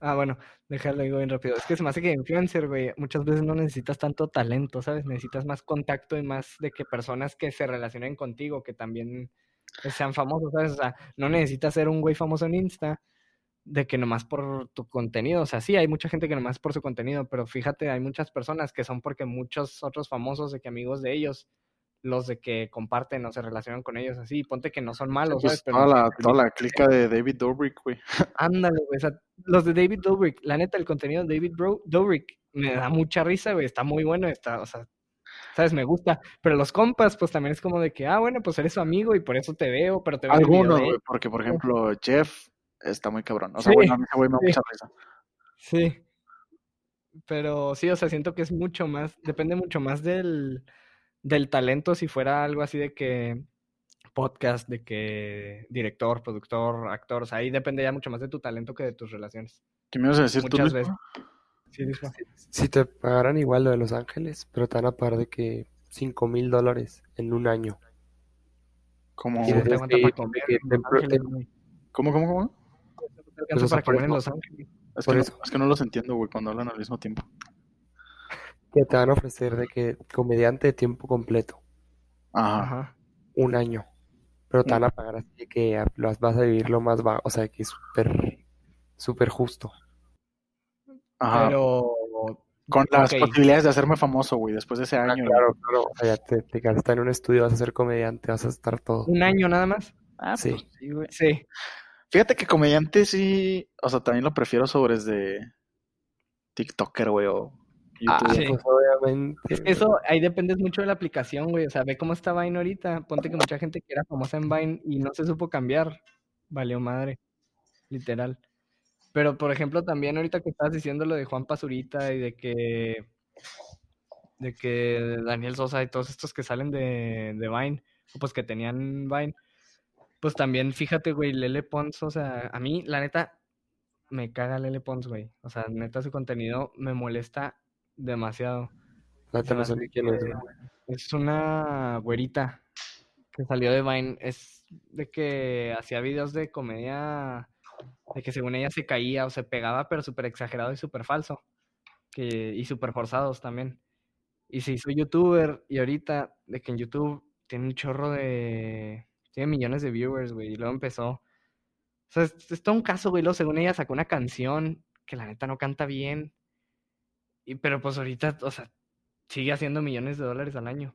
Ah, bueno, déjalo digo bien rápido. Es que se me hace que influencer, güey, muchas veces no necesitas tanto talento, ¿sabes? Necesitas más contacto y más de que personas que se relacionen contigo, que también pues, sean famosos, ¿sabes? O sea, no necesitas ser un güey famoso en Insta de que nomás por tu contenido, o sea, sí, hay mucha gente que nomás por su contenido, pero fíjate, hay muchas personas que son porque muchos otros famosos de que amigos de ellos, los de que comparten o se relacionan con ellos así, ponte que no son malos, Pues ¿sabes? Pero toda la, toda la clica de David Dobrik, güey. Ándale, güey. O sea, los de David Dobrik, la neta, el contenido de David Bro Dobrik me da mucha risa, güey. Está muy bueno, está, o sea, sabes, me gusta. Pero los compas, pues también es como de que, ah, bueno, pues eres su amigo y por eso te veo, pero te veo Algunos, güey, porque por ejemplo, Jeff está muy cabrón. O sea, Sí, bueno, a mí güey me da sí. mucha risa. Sí. Pero sí, o sea, siento que es mucho más, depende mucho más del, del talento si fuera algo así de que podcast, de que director, productor, actor, o sea, ahí depende ya mucho más de tu talento que de tus relaciones. ¿Qué me ibas a decir tú, Muchas veces. Sí, Luisma. Si te pagaran igual lo de Los Ángeles, pero te van a pagar de que 5 mil dólares en un año. ¿Cómo, cómo, cómo? No te alcanza o sea, para comer en Los Ángeles. Es que, no, es que no los entiendo, güey, cuando hablan al mismo tiempo. Que te van a ofrecer de que comediante de tiempo completo, Ajá. Ajá. un año. Pero te van a pagar así de que las vas a vivir lo más bajo, o sea, que es súper, súper justo. Ajá. Pero. Con las posibilidades de hacerme famoso, güey, después de ese Ah, año. claro, claro. O sea, ya te, te quedas en un estudio, vas a ser comediante, vas a estar todo. Un año nada más. Ah, Sí. pues sí, güey. Sí. Fíjate que comediante sí, o sea, también lo prefiero sobre de TikToker, güey, o Ah, YouTuber. Sí. pues obviamente. Es que eso ahí dependes mucho de la aplicación, güey. O sea, ve cómo está Vine ahorita. Ponte que mucha gente que era famosa en Vine y no se supo cambiar. Valió madre. Literal. Pero, por ejemplo, también ahorita que estabas diciendo lo de Juan Pazurita y de que. De que Daniel Sosa y todos estos que salen de, de Vine, o pues que tenían Vine. Pues también, fíjate, güey, Lele Pons, o sea, a mí, la neta, me caga Lele Pons, güey. O sea, neta, su contenido me molesta demasiado. No sé quién es, una güerita que salió de Vine. Es de que hacía videos de comedia, de que según ella se caía o se pegaba, pero súper exagerado y súper falso. Que, y súper forzados también. Y se hizo youtuber y ahorita, de que en YouTube tiene un chorro de... Tiene millones de viewers, güey. Y luego empezó... O sea, es, es todo un caso, güey. Luego, según ella, sacó una canción que la neta no canta bien. Y, pero pues ahorita, o sea, sigue haciendo millones de dólares al año.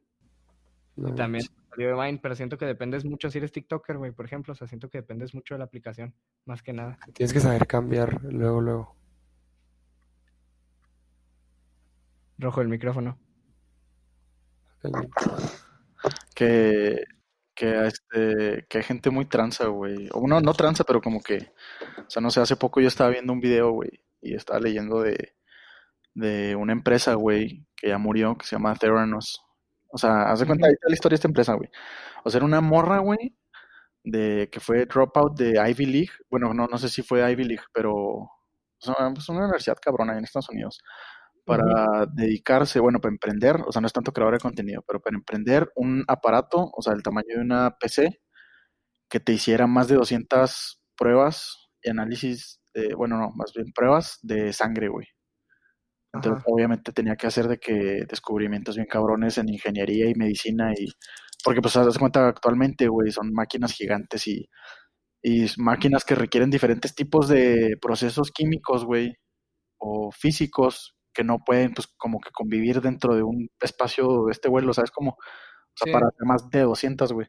No Y también salió de Vine, pero siento que dependes mucho si eres TikToker, güey, por ejemplo. O sea, siento que dependes mucho de la aplicación, más que nada. Tienes que saber cambiar luego, luego. Rojo el micrófono. que, que, este, que hay gente muy tranza, güey. O no, no tranza, pero como que, o sea, no sé, hace poco yo estaba viendo un video, güey, y estaba leyendo de, de una empresa, güey, que ya murió, que se llama Theranos. O sea, haz de cuenta, ahí está la historia de esta empresa, güey. O sea, era una morra, güey, de que fue dropout de Ivy League. Bueno, no, no sé si fue Ivy League, pero sea, pues una universidad cabrona ahí en Estados Unidos para dedicarse, bueno, para emprender, o sea, no es tanto creador de contenido, pero para emprender un aparato, o sea, del tamaño de una PC, que te hiciera más de 200 pruebas y análisis, de, bueno, no, más bien pruebas de sangre, güey. Entonces, Ajá. obviamente tenía que hacer de que descubrimientos bien cabrones en ingeniería y medicina y, porque pues, de cuenta actualmente, güey, son máquinas gigantes y, y máquinas que requieren diferentes tipos de procesos químicos, güey, o físicos que no pueden, pues, como que convivir dentro de un espacio de este vuelo, ¿sabes? Como, o sea, Sí. para más de 200, güey.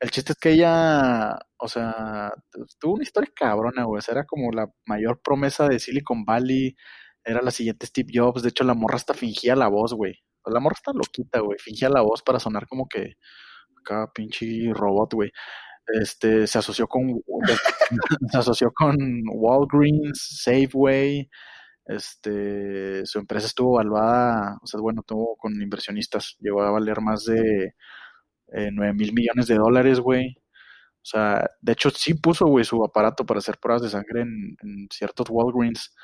El chiste es que ella, o sea, tuvo una historia cabrona, güey. O sea, era como la mayor promesa de Silicon Valley. Era la siguiente Steve Jobs. De hecho, la morra hasta fingía la voz, güey. La morra está loquita, güey. Fingía la voz para sonar como que acá pinche robot, güey. este, se asoció con, se asoció con Walgreens, Safeway, este, su empresa estuvo valuada, o sea, bueno, tuvo con inversionistas, llegó a valer más de eh, 9 mil millones de dólares, güey. O sea, de hecho sí puso, güey, su aparato para hacer pruebas de sangre en ciertos Walgreens,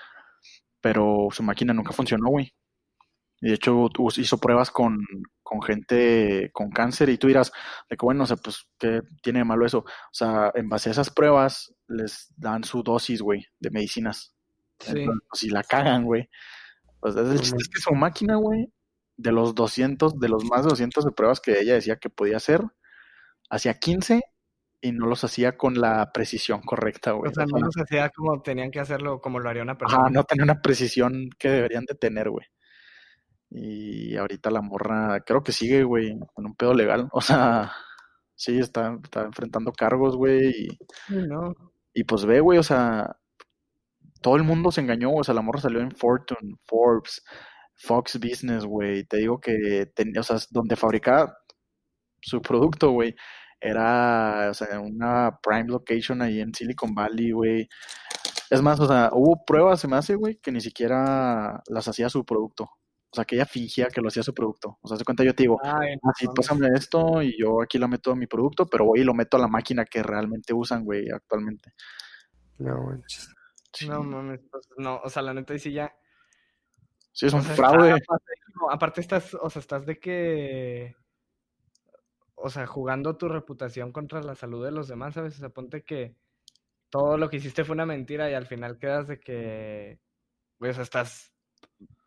pero su máquina nunca funcionó, güey. Y de hecho hizo pruebas con, con gente con cáncer y tú dirás, de que bueno, o sea, pues, ¿qué tiene de malo eso? O sea, en base a esas pruebas les dan su dosis, güey, de medicinas. Sí. Entonces, pues, si la cagan, güey. Pues es, el chiste es que su máquina, güey, de los 200, de los más de 200 de pruebas que ella decía que podía hacer, hacía 15 y no los hacía con la precisión correcta, güey. O sea, no los hacía como tenían que hacerlo, como lo haría una persona. Ajá, no tenía una precisión que deberían de tener, güey. Y ahorita la morra, creo que sigue, güey, con un pedo legal. O sea, sí, está, está enfrentando cargos, güey. Y, no. y pues ve, güey, o sea, todo el mundo se engañó, o sea, la morra salió en Fortune, Forbes, Fox Business, güey. Te digo que, tenía, o sea, donde fabricaba su producto, güey, era, o sea, una prime location ahí en Silicon Valley, güey. Es más, o sea, hubo pruebas, se me hace, güey, que ni siquiera las hacía su producto. O sea, que ella fingía que lo hacía su producto. O sea, se cuenta, yo te digo, Ay, ah, sí, no, pásame esto y yo aquí la meto a mi producto, pero voy y lo meto a la máquina que realmente usan, güey, actualmente. No, manches. Sí, no mames, pues, no, o sea, la neta, ahí sí ya. sí es o un sea, fraude. está pasadísimo. Aparte estás, o sea, estás de que, o sea, jugando tu reputación contra la salud de los demás, ¿sabes? O sea, ponte que todo lo que hiciste fue una mentira y al final quedas de que, güey, o sea, estás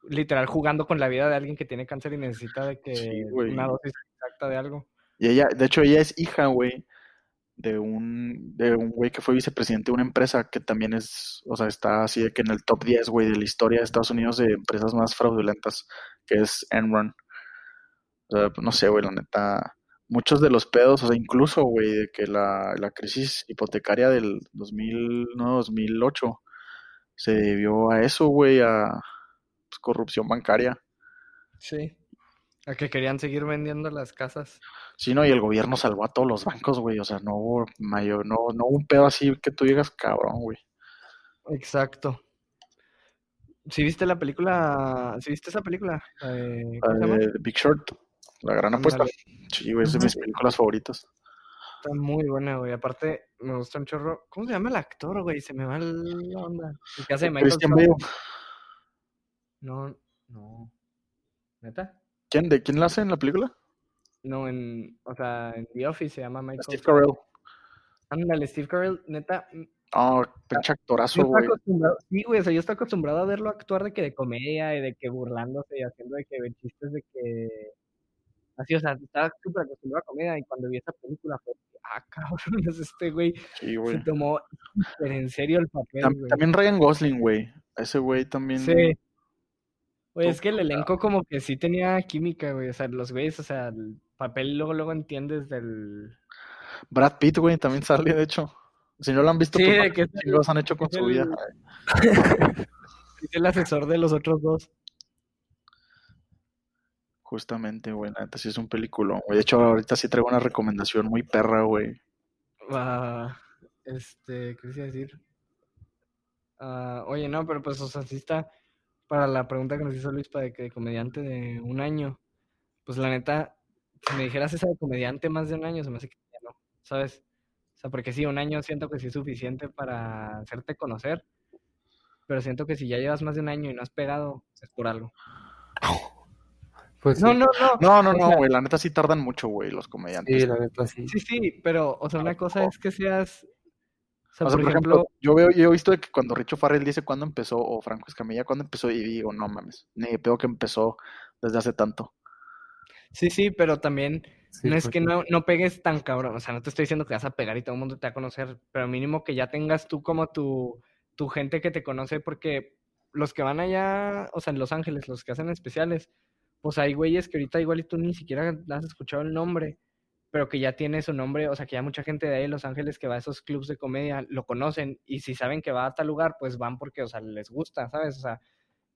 literal jugando con la vida de alguien que tiene cáncer y necesita de que Sí, una dosis exacta de algo. Y ella, de hecho, ella es hija, güey, de un, de un güey que fue vicepresidente de una empresa que también es, o sea, está así de que en el top 10, güey, de la historia de Estados Unidos de empresas más fraudulentas, que es Enron. O sea, pues, no sé, güey, la neta, muchos de los pedos, o sea, incluso, güey, de que la, la crisis hipotecaria del 2000, no, 2008 se debió a eso, güey, a pues, corrupción bancaria. Sí. A que querían seguir vendiendo las casas. Sí, no, y el gobierno salvó a todos los bancos, güey. O sea, no hubo mayor, no, no hubo un pedo así que tú digas, cabrón, güey. Exacto. ¿Sí viste la película? ¿Sí viste esa película? Eh, La ¿cómo se llama? Big Short, la gran apuesta. Sí, güey, es de mis películas favoritas. Está muy buena, güey. Aparte, me gusta un chorro. ¿Cómo se llama el actor, güey? Se me va la onda. El que hace de Michael Christian. Bale. No, no. ¿Neta? ¿Quién, de quién la hace en la película? No, en, o sea, en The Office se llama Michael Steve. Carell. Ándale, Steve Carell, neta. Oh, pinche actorazo, güey. sí, güey, o sea, yo estoy acostumbrado a verlo actuar de que de comedia y de que burlándose y haciendo de que de chistes de que así, o sea, estaba súper acostumbrado a comedia y cuando vi esa película fue, ah, cabrón, es este güey Sí, se güey. tomó en serio el papel, Tam- güey. También Ryan Gosling, güey. Ese güey también. Sí. Oye, es que el elenco como que sí tenía química, güey, o sea, los güeyes, o sea, el papel luego luego entiendes del Brad Pitt, güey, también sale, de hecho. Si no lo han visto, Sí, pues, que chingados han hecho con su vida. es el asesor de los otros dos. Justamente, güey, la neta sí es un peliculón, güey. De hecho, ahorita sí traigo una recomendación muy perra, güey. Ah, este, ¿qué quería decir? Ah, oye, no, pero pues, o sea, sí está para la pregunta que nos hizo Luis para de que de comediante de un año. Pues la neta, si me dijeras esa de comediante más de un año, se me hace que ya no, ¿sabes? O sea, porque sí, un año siento que sí es suficiente para hacerte conocer, pero siento que si ya llevas más de un año y no has pegado, es por algo. Pues No, sí, no, no. No, no, no, güey. La neta sí tardan mucho, güey, los comediantes. sí, la neta sí. Sí, sí, pero, o sea, una cosa es que seas, o sea, O sea, por ejemplo, yo veo, yo he visto que cuando Richo Farrell dice cuándo empezó, o Franco Escamilla cuándo empezó, y digo, no mames, ni pedo que empezó desde hace tanto. sí, sí, pero también Sí, no es pues que sí. no, no pegues tan cabrón, o sea, no te estoy diciendo que vas a pegar y todo el mundo te va a conocer, pero mínimo que ya tengas tú como tu, tu gente que te conoce, porque los que van allá, o sea, en Los Ángeles, los que hacen especiales, pues hay güeyes que ahorita igual y tú ni siquiera has escuchado el nombre, pero que ya tiene su nombre, o sea, que ya mucha gente de ahí Los Ángeles que va a esos clubs de comedia lo conocen, y si saben que va a tal lugar, pues van porque, o sea, les gusta, ¿sabes? O sea,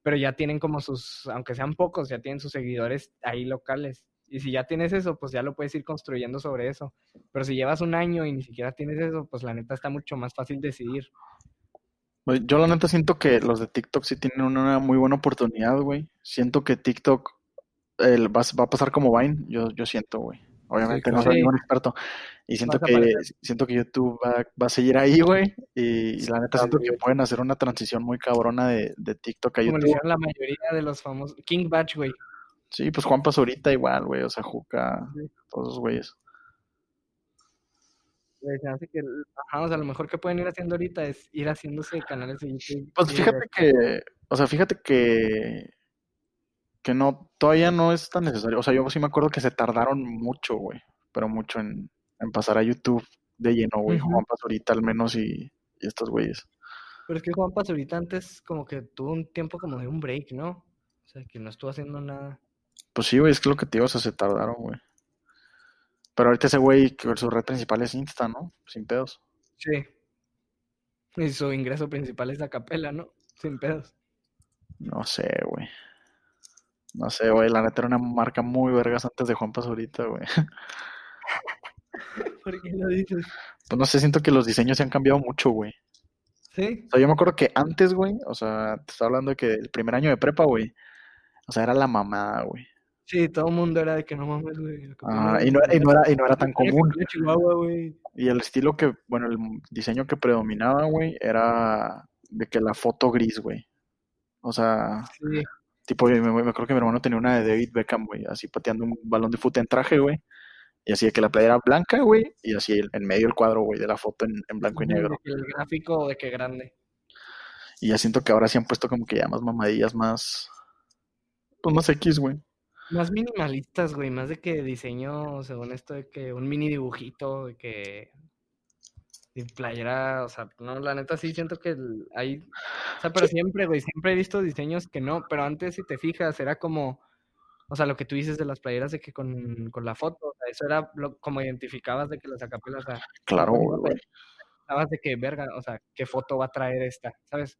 pero ya tienen como sus, aunque sean pocos, ya tienen sus seguidores ahí locales. Y si ya tienes eso, pues ya lo puedes ir construyendo sobre eso. Pero si llevas un año y ni siquiera tienes eso, pues la neta está mucho más fácil decidir. Yo la neta siento que los de TikTok sí tienen una muy buena oportunidad, güey. Siento que TikTok el- va, a- va a pasar como Vine, yo, yo siento, güey. Obviamente no soy Sí. ningún experto. Y siento Vas que, siento que YouTube va, va a seguir ahí, güey. Y, y la neta siento que pueden hacer una transición muy cabrona de, de TikTok a Como YouTube. hicieron la mayoría de los famosos. King Batch, güey. Sí, pues Juan Pazurita igual, güey. O sea, Juca, todos esos güeyes. Que, ajá, o sea, lo mejor que pueden ir haciendo ahorita es ir haciéndose canales de YouTube. Pues fíjate que, o sea, fíjate que, que no, todavía no es tan necesario. O sea, yo sí me acuerdo que se tardaron mucho, güey, pero mucho en, en pasar a YouTube de lleno, güey, Ujú. Juan Pazurita al menos y, y estos güeyes. Pero es que Juan Pazurita antes como que tuvo un tiempo como de un break, ¿no? O sea, que no estuvo haciendo nada. Pues sí, güey, es que lo que te digo, o sea, se tardaron, güey. Pero ahorita ese güey, que su red principal es Insta, ¿no? Sin pedos. Sí. Y su ingreso principal es a capela, ¿no? Sin pedos. No sé, güey. No sé, güey, la neta era una marca muy vergas antes de Juan Pazurita, güey. ¿Por qué lo dices? Pues no sé, siento que los diseños se han cambiado mucho, güey. Sí. O sea, yo me acuerdo que antes, güey, o sea, te estaba hablando de que el primer año de prepa, güey, o sea, era la mamada, güey. Sí, todo el mundo era de que no mames, güey. Ah, y, no, y no era, y no era tan común. Y el estilo que, bueno, el diseño que predominaba, güey, era de que la foto gris, güey. O sea, Sí. Tipo, yo me, me acuerdo que mi hermano tenía una de David Beckham, güey, así pateando un balón de fútbol en traje, güey. Y así de que la playa era blanca, güey, y así el- en medio el cuadro, güey, de la foto en, en blanco y negro. El gráfico de que grande. Y ya siento que ahora sí han puesto como que ya más mamadillas, más, pues más X, güey. Más minimalistas, güey, más de que diseño, según esto, de que un mini dibujito, de que playera, o sea, no, la neta sí siento que hay, o sea, pero siempre, güey, siempre he visto diseños que no, pero antes si te fijas era como, o sea, lo que tú dices de las playeras de que con, con la foto, o sea, eso era lo, como identificabas de que las acapelas, o sea, Claro, güey. pensabas de que, verga, o sea, qué foto va a traer esta, ¿sabes?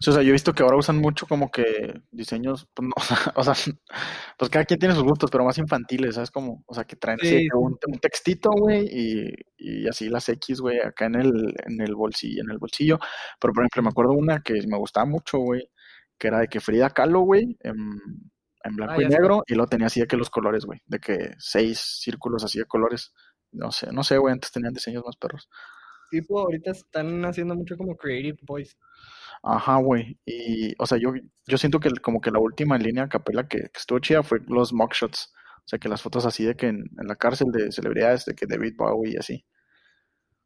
Sí, o sea, yo he visto que ahora usan mucho como que diseños, pues, no, o sea, pues cada quien tiene sus gustos, pero más infantiles, ¿sabes? Como, o sea, que traen así Sí, que un, un textito, güey, y, y así las X, güey, acá en el, en el bolsillo, en el bolsillo. Pero, por ejemplo, me acuerdo una que me gustaba mucho, güey, que era de que Frida Kahlo, güey, en, en blanco Ah, y ya sé. negro, y luego tenía así de que los colores, güey, de que seis círculos así de colores. No sé, no sé, güey, antes tenían diseños más perros. Tipo, ahorita están haciendo mucho como Creative Boys. Ajá, güey. Y, o sea, yo, yo siento que el- como que la última línea a capela que, que estuvo chida fue los mugshots. O sea, que las fotos así de que en, en la cárcel de celebridades, de que David Bowie y así.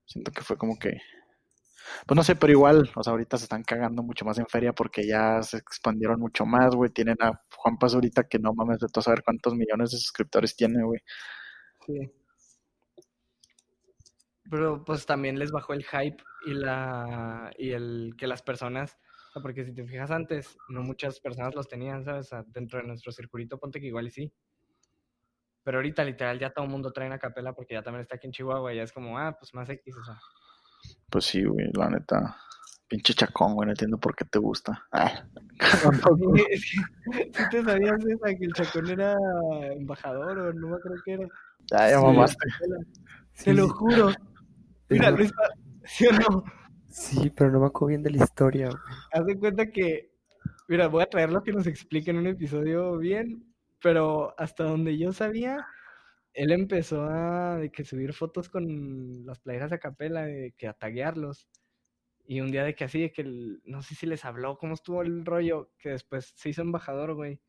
Siento que fue como que... Pues no sé, pero igual, o sea, ahorita se están cagando mucho más en feria porque ya se expandieron mucho más, güey. Tienen a Juan Paz ahorita que no mames de todo saber cuántos millones de suscriptores tiene, güey. Sí. Pero pues también les bajó el hype y la y el que las personas, o sea, porque si te fijas antes, no muchas personas los tenían, ¿sabes? O sea, dentro de nuestro circulito, ponte que igual y sí. Pero ahorita literal ya todo el mundo trae una capela porque ya también está aquí en Chihuahua y ya es como, ah, pues más X, o sea. Pues sí, güey, la neta. Pinche chacón, güey, no entiendo por qué te gusta. Ah. Que, ¿sí te sabías esa que el chacón era embajador o no me acuerdo qué era? Ya, ya Sí. mamaste. Te lo juro. Mira, Luis, ¿sí o no? Sí, pero no me acuerdo bien de la historia, güey. Haz de cuenta que, mira, voy a traer lo que nos explique en un episodio bien, pero hasta donde yo sabía, él empezó a de que subir fotos con las playeras a capela, de que a taguearlos. Y un día de que así, de que el- no sé si les habló, cómo estuvo el rollo, que después se hizo embajador, güey.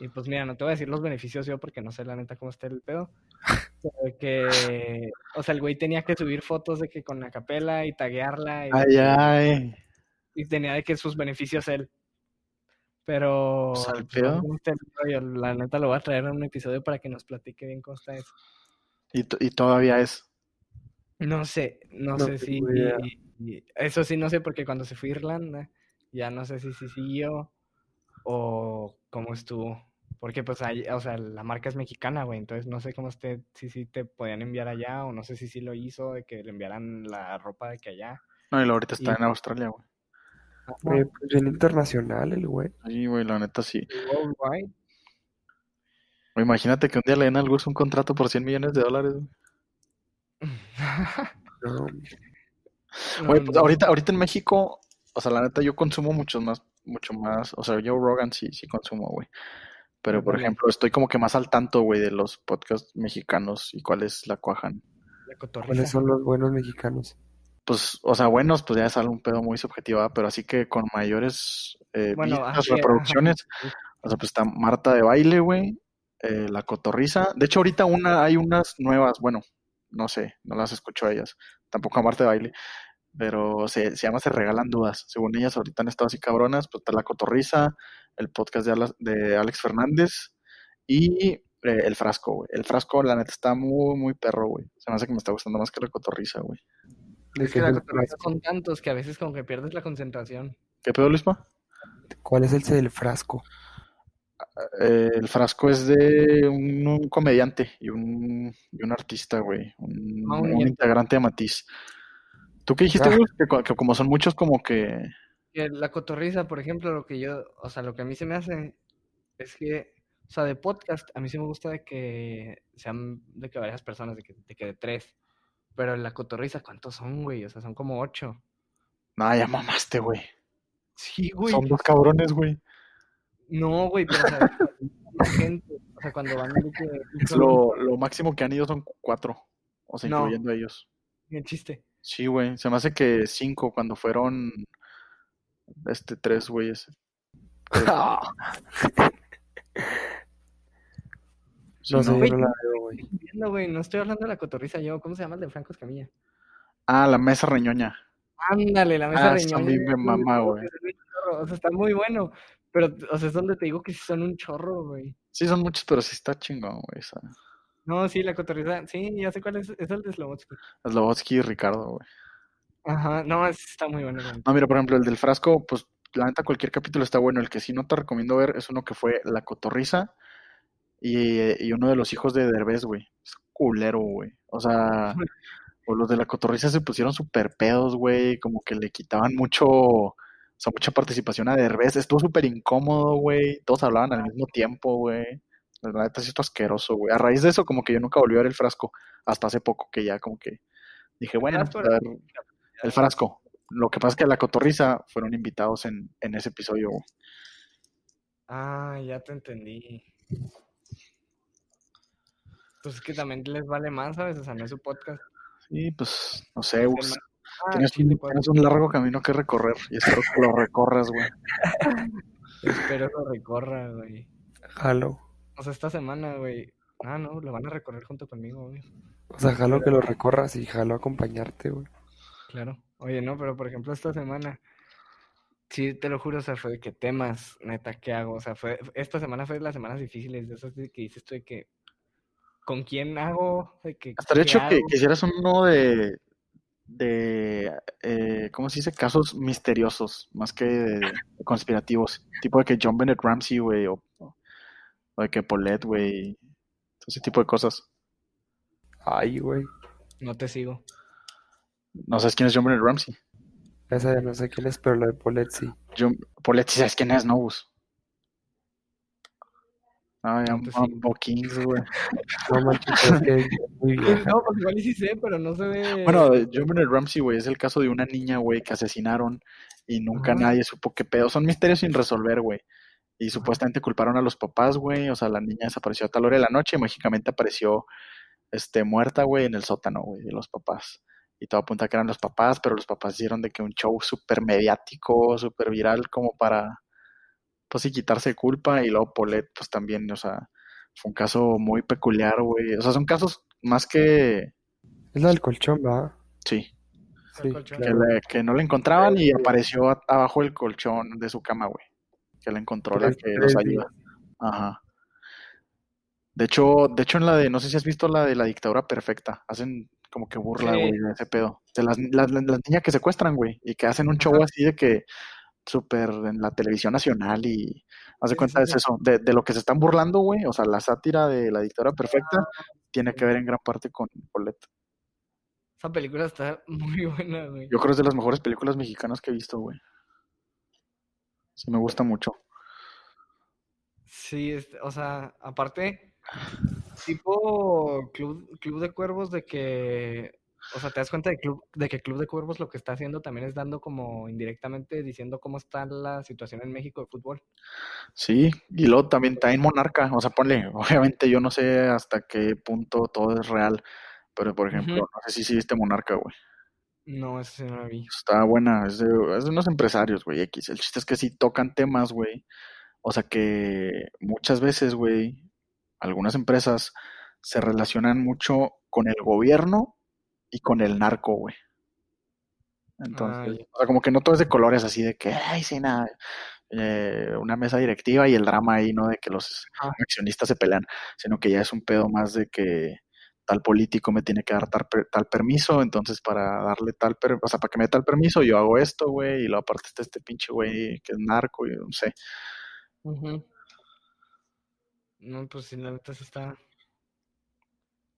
Y pues mira, no te voy a decir los beneficios yo porque no sé la neta cómo está el pedo. Pero que, o sea, el güey tenía que subir fotos de que con la capela y taguearla y, Ay, ay. y tenía de que sus beneficios él. Pero Pues, pues, la neta lo voy a traer en un episodio para que nos platique bien cómo está eso. Y, y todavía es. No sé, no, No sé si y- eso sí no sé porque cuando se fue a Irlanda ya no sé si sí siguió o cómo estuvo. Porque pues ahí, o sea, la marca es mexicana, güey, entonces no sé cómo esté, si sí te podían enviar allá o no sé si sí lo hizo de que le enviaran la ropa de que allá. No, y ahorita está Y- en Australia, güey. Güey, pues bien internacional el güey. Sí, güey, la neta sí. Worldwide. Imagínate que un día le den al Gus un contrato por 100 millones de dólares. güey. No, Güey, No, pues no. ahorita, ahorita en México, o sea, la neta, yo consumo mucho más, mucho más, o sea, yo Rogan sí, sí consumo, güey. Pero, por ejemplo, estoy como que más al tanto, güey, de los podcasts mexicanos y cuáles la cuajan. La. ¿Cuáles son los buenos mexicanos? Pues, o sea, buenos, pues ya es algo un pedo muy subjetivo, ¿verdad? pero así que con mayores eh, Bueno, vistas, así, ajá. reproducciones, o sea, pues está Marta de Baile, güey, eh, La Cotorriza. De hecho, ahorita una, hay unas nuevas, bueno, no sé, no las escucho a ellas, tampoco a Marta de Baile, pero se, se llama Se Regalan Dudas. Según ellas, ahorita han estado así cabronas, pues está La Cotorriza, el podcast de, Alex Fernández y eh, El Frasco, güey. El Frasco, la neta, está muy, muy perro, güey. Se me hace que me está gustando más que La Cotorriza, güey. ¿De Es que la cotorriza son tantos que a veces como que pierdes la concentración. ¿Qué pedo, Luisma? ¿Cuál es el del frasco? Eh, el frasco es de un, un comediante y un, y un artista, güey. Un, Ah, un integrante de Matiz. ¿Tú qué dijiste, Ah. güey? Que, co- que como son muchos, como que. Que la cotorriza, por ejemplo, lo que yo, o sea, lo que a mí se me hace es que, o sea, de podcast, a mí sí me gusta de que sean de que varias personas, de que de, que de tres. Pero la cotorriza, ¿cuántos son, güey? O sea, son como ocho. Nada, ya mamaste, güey. Sí, güey. Son dos cabrones, güey. No, güey, pero o sea, cuando gente, o sea, cuando van de que Lo, lo máximo que han ido son cuatro. O sea, No. incluyendo a ellos. Qué chiste. Sí, güey. Se me hace que cinco cuando fueron. Este, tres güeyes. Sí, No sé, ¿no? yo no la veo, güey. No estoy hablando de la cotorriza yo. ¿Cómo se llama el de Franco Escamilla? Ah, la mesa reñoña. Ándale, la mesa Ah, reñoña. mí me mama, güey. O sea, está muy bueno. Pero, o sea, es donde te digo que sí son un chorro, güey. Sí, son muchos, pero sí está chingón, güey. esa. No, sí, la cotorriza. Sí, ya sé cuál es. Es el de Slobotsky. Slobodsky y Ricardo, güey. Ajá, no, es- está muy bueno. No, mira, por ejemplo, el del frasco, pues la neta cualquier capítulo está bueno. El que sí no te recomiendo ver es uno que fue La Cotorriza y, eh, y uno de los hijos de Derbez, güey. Es culero, güey. O sea, o los de La Cotorriza se pusieron súper pedos, güey. Como que le quitaban mucho, o sea, mucha participación a Derbez. Estuvo súper incómodo, güey. Todos hablaban al mismo tiempo, güey. La neta sí esto asqueroso, güey. A raíz de eso, como que yo nunca volví a ver el frasco. Hasta hace poco que ya como que dije, bueno, pues, a ver, el frasco. Lo que pasa es que la cotorriza fueron invitados en, en ese episodio. Ah, ya te entendí. Pues es que también les vale más, ¿sabes? O sea, no es su podcast. Sí, pues, no sé, Gus, Ah, tienes, un, pues, tienes un largo camino que recorrer y espero que lo recorras, güey. espero lo recorra, güey. Jalo. O sea, esta semana, güey. Ah, no, lo van a recorrer junto conmigo, güey. O sea, jalo que lo recorras y jalo acompañarte, güey. Claro. Oye, no, pero por ejemplo, esta semana. Sí, te lo juro, o sea, fue de que temas, neta, ¿qué hago? O sea, fue, esta semana fue de las semanas difíciles, de esas que dices tú de que, ¿con quién hago? De que, Estaría ¿qué hecho que, hago? que hicieras uno de, de eh, ¿cómo se dice? Casos misteriosos, más que de- de conspirativos. Tipo de que John Bennett Ramsey, güey, o, o de que Paulette, güey. Ese tipo de cosas. Ay, güey. No te sigo. No sabes quién es John Bennett Ramsey. Esa ya no sé quién es, pero la de Paulette sí. John, Paulette, sí sabes quién es, ¿no, ya, No te Mambo Kings, güey. No manches, es que muy. No, pues igual y sí sé, pero no sé de... Bueno, de John Bennett Ramsey, güey, es el caso de una niña, güey, que asesinaron y nunca nadie supo qué pedo. Son misterios sin resolver, güey. Y supuestamente culparon a los papás, güey. O sea, la niña desapareció a tal hora de la noche y mágicamente apareció, este, muerta, güey, en el sótano, güey, de los papás. Y todo apunta a que eran los papás, pero los papás hicieron de que un show súper mediático, súper viral, como para, pues sí, quitarse culpa. Y luego Paulette, pues también, o sea, fue un caso muy peculiar, güey. O sea, son casos más que, Es la del colchón, ¿verdad? sí, Sí, colchón. que, claro. le- que no la encontraban y apareció a- abajo del colchón de su cama, güey. Que la encontró la que los ayuda. Ajá. De hecho, de hecho en la de, no sé si has visto la de la dictadura perfecta, hacen como que burla, Sí. güey, de ese pedo. De las, las, niñas que secuestran, güey, y que hacen un show Ajá. así de que súper en la televisión nacional y haz de Sí, cuenta sí, es sí. eso, de, de lo que se están burlando, güey, o sea, la sátira de la dictadura perfecta tiene que ver en gran parte con Paulette. Esa película está muy buena, güey. Yo creo que es de las mejores películas mexicanas que he visto, güey. Sí, me gusta mucho. Sí, este, o sea, aparte, Tipo club, club de cuervos de que, o sea, te das cuenta de, club, de que Club de Cuervos lo que está haciendo también es dando como indirectamente diciendo cómo está la situación en México de fútbol. Sí, y luego también está en Monarca, o sea, ponle, obviamente yo no sé hasta qué punto todo es real, pero por ejemplo, no sé si sí viste Monarca, güey. No, eso sí no lo vi. Está buena, es de, es de unos empresarios, güey, X. El chiste es que sí tocan temas, güey. O sea que muchas veces, güey, algunas empresas se relacionan mucho con el gobierno y con el narco, güey. Entonces, o sea, como que no todo es de colores así de que, ay, sí, nada, eh, una mesa directiva y el drama ahí, ¿no? De que los Ajá. accionistas se pelean, sino que ya es un pedo más de que tal político me tiene que dar tal, per- tal permiso, entonces para darle tal, per- o sea, para que me dé tal permiso, yo hago esto, güey, y luego aparte está este pinche güey que es narco y no sé. Ujú. No, pues sí, la neta sí está.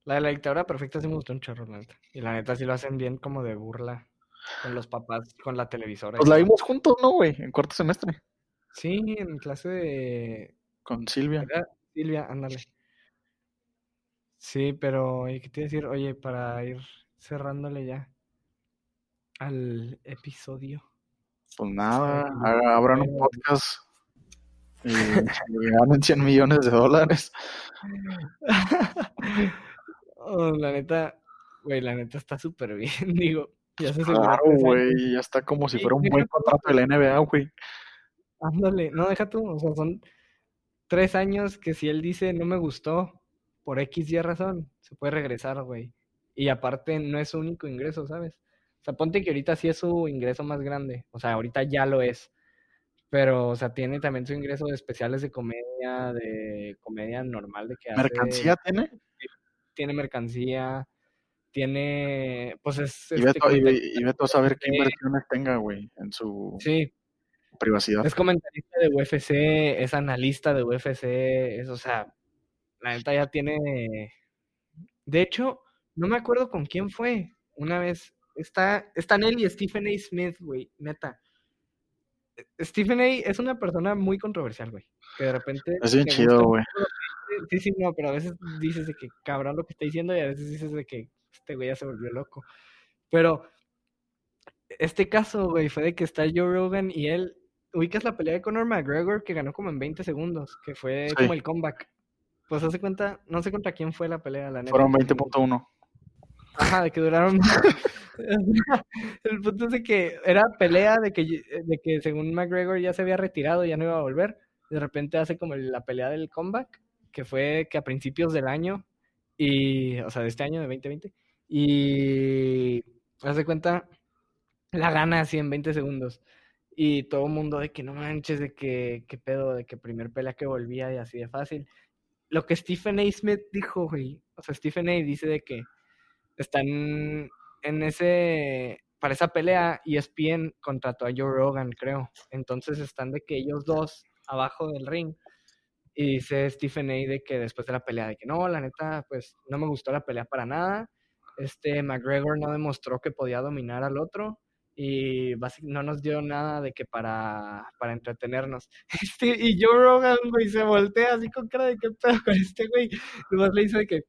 La de la dictadura perfecta sí me gustó un chorro, la neta. Y la neta sí lo hacen bien como de burla con los papás, con la televisora. y Pues la vimos juntos, ¿no, güey? En cuarto semestre, Sí, en clase de con Silvia. Era Silvia, ándale. Sí, pero oye, ¿qué te iba a decir? Oye, para ir cerrándole ya al episodio. Pues nada, abran un podcast y, ganen 100 millones de dólares. Oh, la neta, güey, la neta está súper bien, digo. Ya se Claro, güey, ya está como si fuera un buen contrato de la NBA, güey. Ándale, no, deja tú, o sea, son tres años que si él dice no me gustó por X y razón, se puede regresar, güey. Y aparte no es su único ingreso, ¿sabes? O sea, ponte que ahorita sí es su ingreso más grande, o sea, ahorita ya lo es. Pero, o sea, tiene también su ingreso de especiales de comedia, de comedia normal, de que hace, ¿Mercancía tiene? tiene mercancía, tiene, pues es Y este Beto a saber qué inversiones tenga, güey, en su Sí, privacidad. Es comentarista de UFC, es analista de UFC, es, o sea, la neta ya tiene... De hecho, no me acuerdo con quién fue una vez. Está, están él y Stephen A. Smith, güey, neta. Stephen A. es una persona muy controversial, güey. Que de repente... Es bien chido, güey. Sí, sí, no, pero a veces dices de que cabrón lo que está diciendo y a veces dices de que este güey ya se volvió loco. Pero este caso, güey, fue de que está Joe Rogan y él. Ubicas la pelea de Conor McGregor que ganó como en 20 segundos, que fue Sí. como el comeback. Pues hace cuenta, no sé contra quién fue la pelea, la neta. Fueron 20.1. Ajá, de que duraron. el punto es de que era pelea de que, de que según McGregor ya se había retirado, ya no iba a volver. De repente hace como la pelea del comeback, que fue que a principios del año, y, o sea, de este año, de 2020, y hace cuenta, la gana así en 20 segundos. Y todo el mundo de que no manches, de que, qué pedo, de que primer pelea que volvía y así de fácil. Lo que Stephen A. Smith dijo, güey, o sea, Stephen A. dice de que están en ese, para esa pelea, E ESPN contrató a Joe Rogan, creo. Entonces están de que ellos dos abajo del ring. Y dice Stephen A. de que después de la pelea, de que no, la neta, pues no me gustó la pelea para nada. Este McGregor no demostró que podía dominar al otro y no nos dio nada de que para, para entretenernos. Este, y Joe Rogan, güey, se voltea así con cara de qué pedo con este güey. Nomás le hizo de que,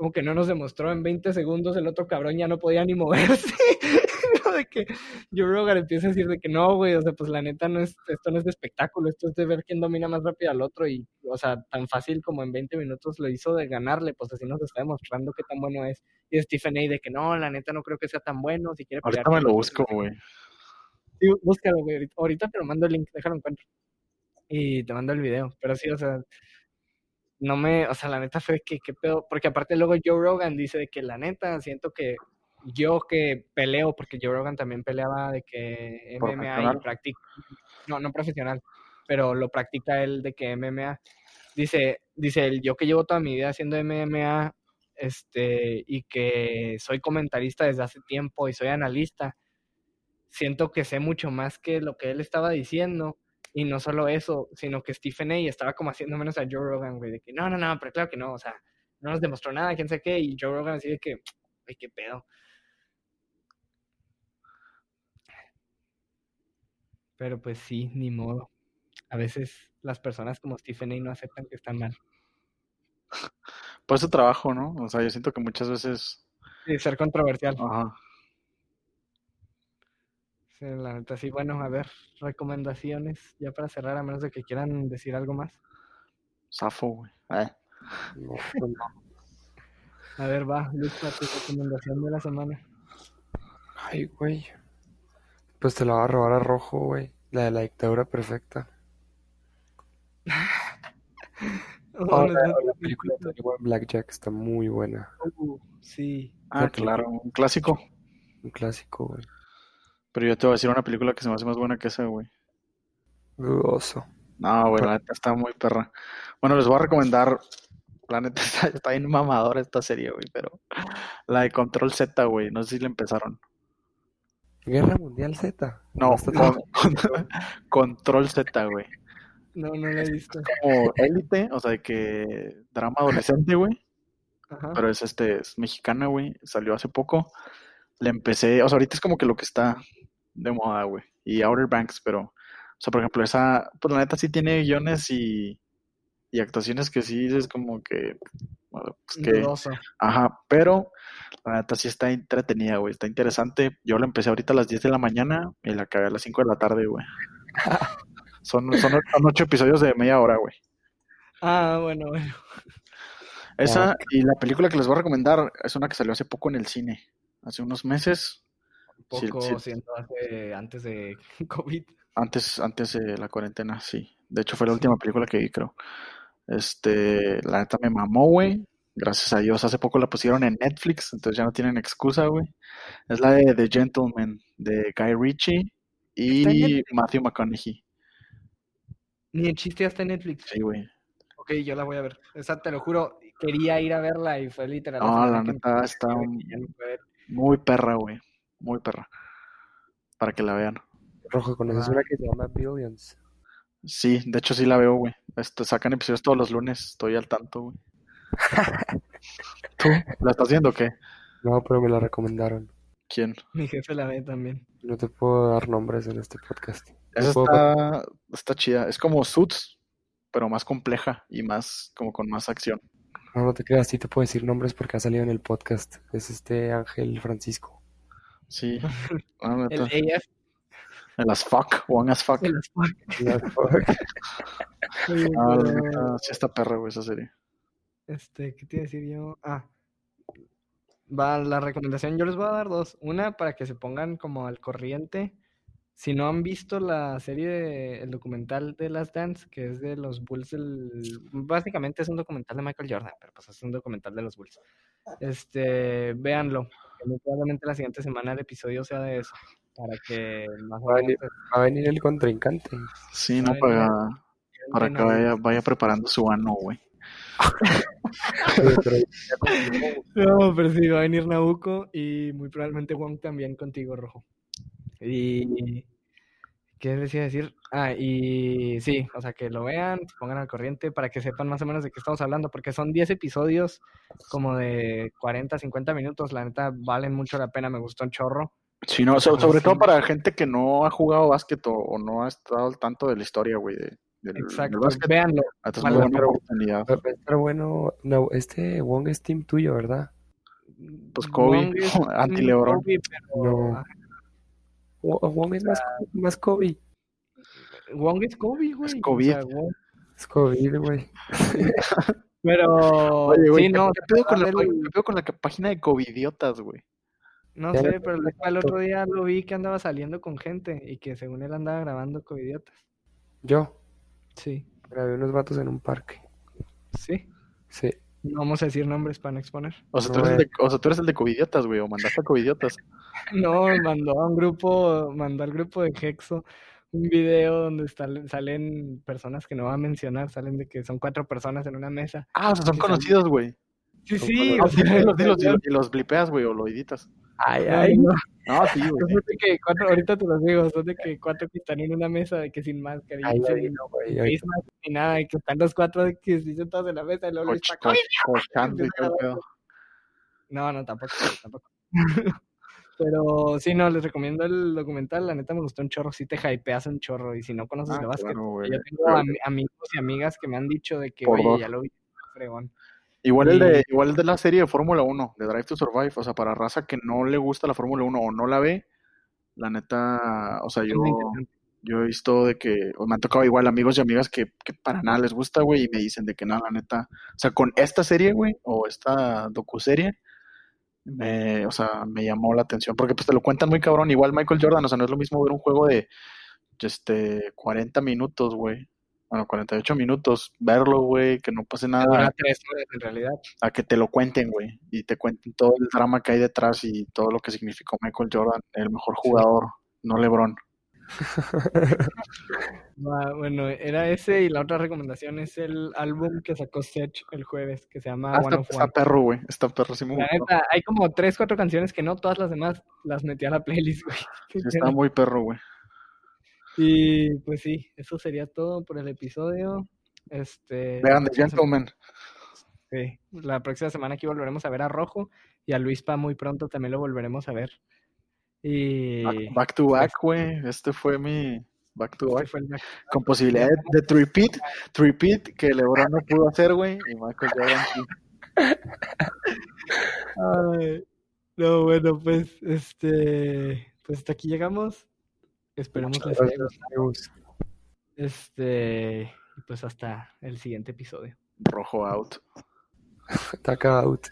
como que no nos demostró en 20 segundos, el otro cabrón ya no podía ni moverse. ¿no? de que Joe Rogan empieza a decir de que no, güey, o sea, pues la neta no es, esto no es de espectáculo, esto es de ver quién domina más rápido al otro y, o sea, tan fácil como en 20 minutos lo hizo de ganarle, pues así nos está demostrando qué tan bueno es. Y Stephen A. de que no, la neta no creo que sea tan bueno, si quiere Ahorita me lo busco, güey. Sí, búscalo, güey. ahorita- Ahorita te lo mando el link, déjalo encuentro. Y te mando el video. Pero sí, o sea, no me, o sea, la neta fue que, qué pedo. Porque aparte luego Joe Rogan dice de que la neta, siento que yo que peleo, porque Joe Rogan también peleaba de que MMA y practica, no, no profesional, pero lo practica él de que MMA. Dice, dice él, yo que llevo toda mi vida haciendo MMA, este, y que soy comentarista desde hace tiempo y soy analista, siento que sé mucho más que lo que él estaba diciendo. Y no solo eso, sino que Stephen A. estaba como haciendo menos a Joe Rogan, güey, de que no, no, no, pero claro que no, o sea, no nos demostró nada, quién sé qué, y Joe Rogan así de que, ay, qué pedo. Pero pues sí, ni modo. A veces las personas como Stephen A. no aceptan que están mal. Por eso trabajo, ¿no? O sea, yo siento que muchas veces. Sí, ser controversial. Ajá. Sí, la neta, sí. Bueno, a ver, recomendaciones ya para cerrar, a menos de que quieran decir algo más. Zafo, güey. Eh. No, pues no. A ver, va, lista tu recomendación de la semana. Ay, güey. Pues te la va a robar a rojo, güey. La de la dictadura perfecta. Oh, la, la película de Blackjack está muy buena. Uh, sí. Ah, claro, un clásico. Un clásico, güey. Pero yo te voy a decir una película que se me hace más buena que esa, güey. Dudoso. No, güey, la neta está muy perra. Bueno, les voy a recomendar. La neta está, está bien mamadora esta serie, güey, pero. La de Control Z, güey. No sé si la empezaron. Guerra Mundial Z. No, con- tan- Control Z, güey. No, no la he visto. Como élite, o sea, de que drama adolescente, güey. Ajá. Pero es este, es mexicana, güey. Salió hace poco. Le empecé, o sea, ahorita es como que lo que está de moda, güey. Y Outer Banks, pero, o sea, por ejemplo, esa, pues la neta sí tiene guiones y, y actuaciones que sí es como que, bueno, pues que, Dudoso. ajá, pero la neta sí está entretenida, güey. Está interesante. Yo la empecé ahorita a las 10 de la mañana y la acabé a las 5 de la tarde, güey. Son, son, son ocho episodios de media hora, güey. Ah, bueno, bueno. Esa y la película que les voy a recomendar es una que salió hace poco en el cine, hace unos meses, Sí, poco sí. siendo hace, antes de COVID. antes, antes de la cuarentena, sí. De hecho fue la última película que vi, creo. Este, la neta me mamó, güey. Gracias a Dios, hace poco la pusieron en Netflix, entonces ya no tienen excusa, güey. Es la de The Gentleman, de Guy Ritchie ¿Está en y? Matthew McConaughey. Ni el chiste hasta en Netflix. Sí, güey. Ok, yo la voy a ver. Esa te lo juro, quería ir a verla y fue literal. No, la neta está muy perra, güey. Muy perra. Para que la vean. Rojo, ¿conoces Ah. una que se llama Billions? Sí, de hecho sí la veo, güey. Este, sacan episodios todos los lunes, estoy al tanto, güey. ¿Tú? ¿La estás viendo o qué? No, pero me la recomendaron. ¿Quién? Mi jefe la ve también. No te puedo dar nombres en este podcast. Esa No puedo- está, está chida. Es como Suits, pero más compleja y más, como con más acción. No, no te creas, sí te puedo decir nombres porque ha salido en el podcast. Es este Ángel Francisco. Sí. Ah, El. AF. El as fuck, one as fuck. el Oye, Ah, la pero, neta, sí está perra, güey, esa serie. Este, ¿qué te iba a decir yo? Ah, va la recomendación. Yo les voy a dar dos. Una para que se pongan como al corriente. Si no han visto la serie, de- el documental de Last Dance, que es de los Bulls del... Básicamente es un documental de Michael Jordan, pero pues es un documental de los Bulls. Este, véanlo. Probablemente la siguiente semana el episodio sea de eso. Para que más o Va a menos... venir, va a venir el contrincante. Sí, no, para, para que vaya, vaya preparando su ano, güey. No, pero sí, va a venir Nabucco y muy probablemente Wong también contigo, Rojo. Y... ¿Qué les iba a decir? Ah, y sí, o sea, que lo vean, se pongan al corriente para que sepan más o menos de qué estamos hablando, porque son 10 episodios como de 40, 50 minutos, la neta valen mucho la pena, me gustó un chorro. Sí, no, so- sobre sí. todo para gente que no ha jugado básquet o, o no ha estado al tanto de la historia, güey, de, del, del Exacto, básquet. véanlo. Ah, entonces vale muy buena estar bueno. No, este Wong es team tuyo, ¿verdad? Pues Kobe, anti-LeBron. Kobe, pero- No. Wo- Wong es más, más Kobe. Wong es Kobe, güey. o COVID. sea, Wong- Es COVID, güey. Pero Oye, güey, sí, ¿qué, no, qué pedo con la, el- con página de Covidiotas, güey? No Ya sé, no pero el, otro día lo vi que andaba saliendo con gente y que según él andaba grabando covidiotas. Yo. Sí. Grabé unos vatos en un parque. Sí. Sí. No vamos a decir nombres para no exponer. O sea, tú eres el de, o sea, tú eres el de Covidiotas, güey, o mandaste a Covidiotas. No, mandó a un grupo, mandó al grupo de Hexo un video donde salen, salen personas que no va a mencionar, salen de que son cuatro personas en una mesa. Ah, o sea, son conocidos, güey. Sí, sí, salió- y los blipeas, güey, o lo editas. Ay, no, ay. no, No, sí, güey. son de que cuatro, ahorita te los digo, son de que cuatro que están en una mesa de que sin máscara y Ay, ay, no, güey. mask ni nada, y que están los cuatro de que se sentados en la mesa y luego les Coch- coch- cochando y todo el. No, no, tampoco, tampoco. Pero sí, no, les recomiendo el documental, la neta me gustó un chorro, sí te hypeas un chorro, y si no conoces Ah, de básquet, claro, yo tengo ami- amigos y amigas que me han dicho de que, Por oye, dos. ya lo vi, fregón. Igual el de, igual el de la serie de Fórmula 1, de Drive to Survive, o sea, para raza que no le gusta la Fórmula 1 o no la ve, la neta, o sea, yo, yo he visto de que, o me han tocado igual amigos y amigas que, que para nada les gusta, güey, y me dicen de que nada, la neta, o sea, con esta serie, güey, o esta docuserie, me, o sea, me llamó la atención, porque pues te lo cuentan muy cabrón, igual Michael Jordan, o sea, no es lo mismo ver un juego de, este, 40 minutos, güey, bueno, 48 minutos, verlo, güey, que no pase nada Dura tres horas en realidad. a que te lo cuenten, güey, y te cuenten todo el drama que hay detrás y todo lo que significó Michael Jordan, el mejor jugador, no LeBron. Ah, Bueno, era ese y la otra recomendación es el álbum que sacó Sech el jueves, que se llama Ah, One está, of está One. perro, güey, está perro, sí me La gustó. neta, hay como tres, cuatro canciones que no, todas las demás las metí a la playlist, güey. Sí, está muy perro, güey. Y pues sí, eso sería todo por el episodio. Este, Vean, The Gentleman. sí, la próxima semana aquí volveremos a ver a Rojo y a Luispa muy pronto también lo volveremos a ver. Y Back, back to back, güey, este fue mi back to este back. fue el back- Con posibilidad de, de tripit, tripit que LeBron no pudo hacer, güey, y Michael Jordan sí. Ay, no, bueno, pues, este, pues hasta aquí llegamos. Esperemos Muchas les haya gustado. Este, y pues hasta el siguiente episodio. Rojo out. Taca out.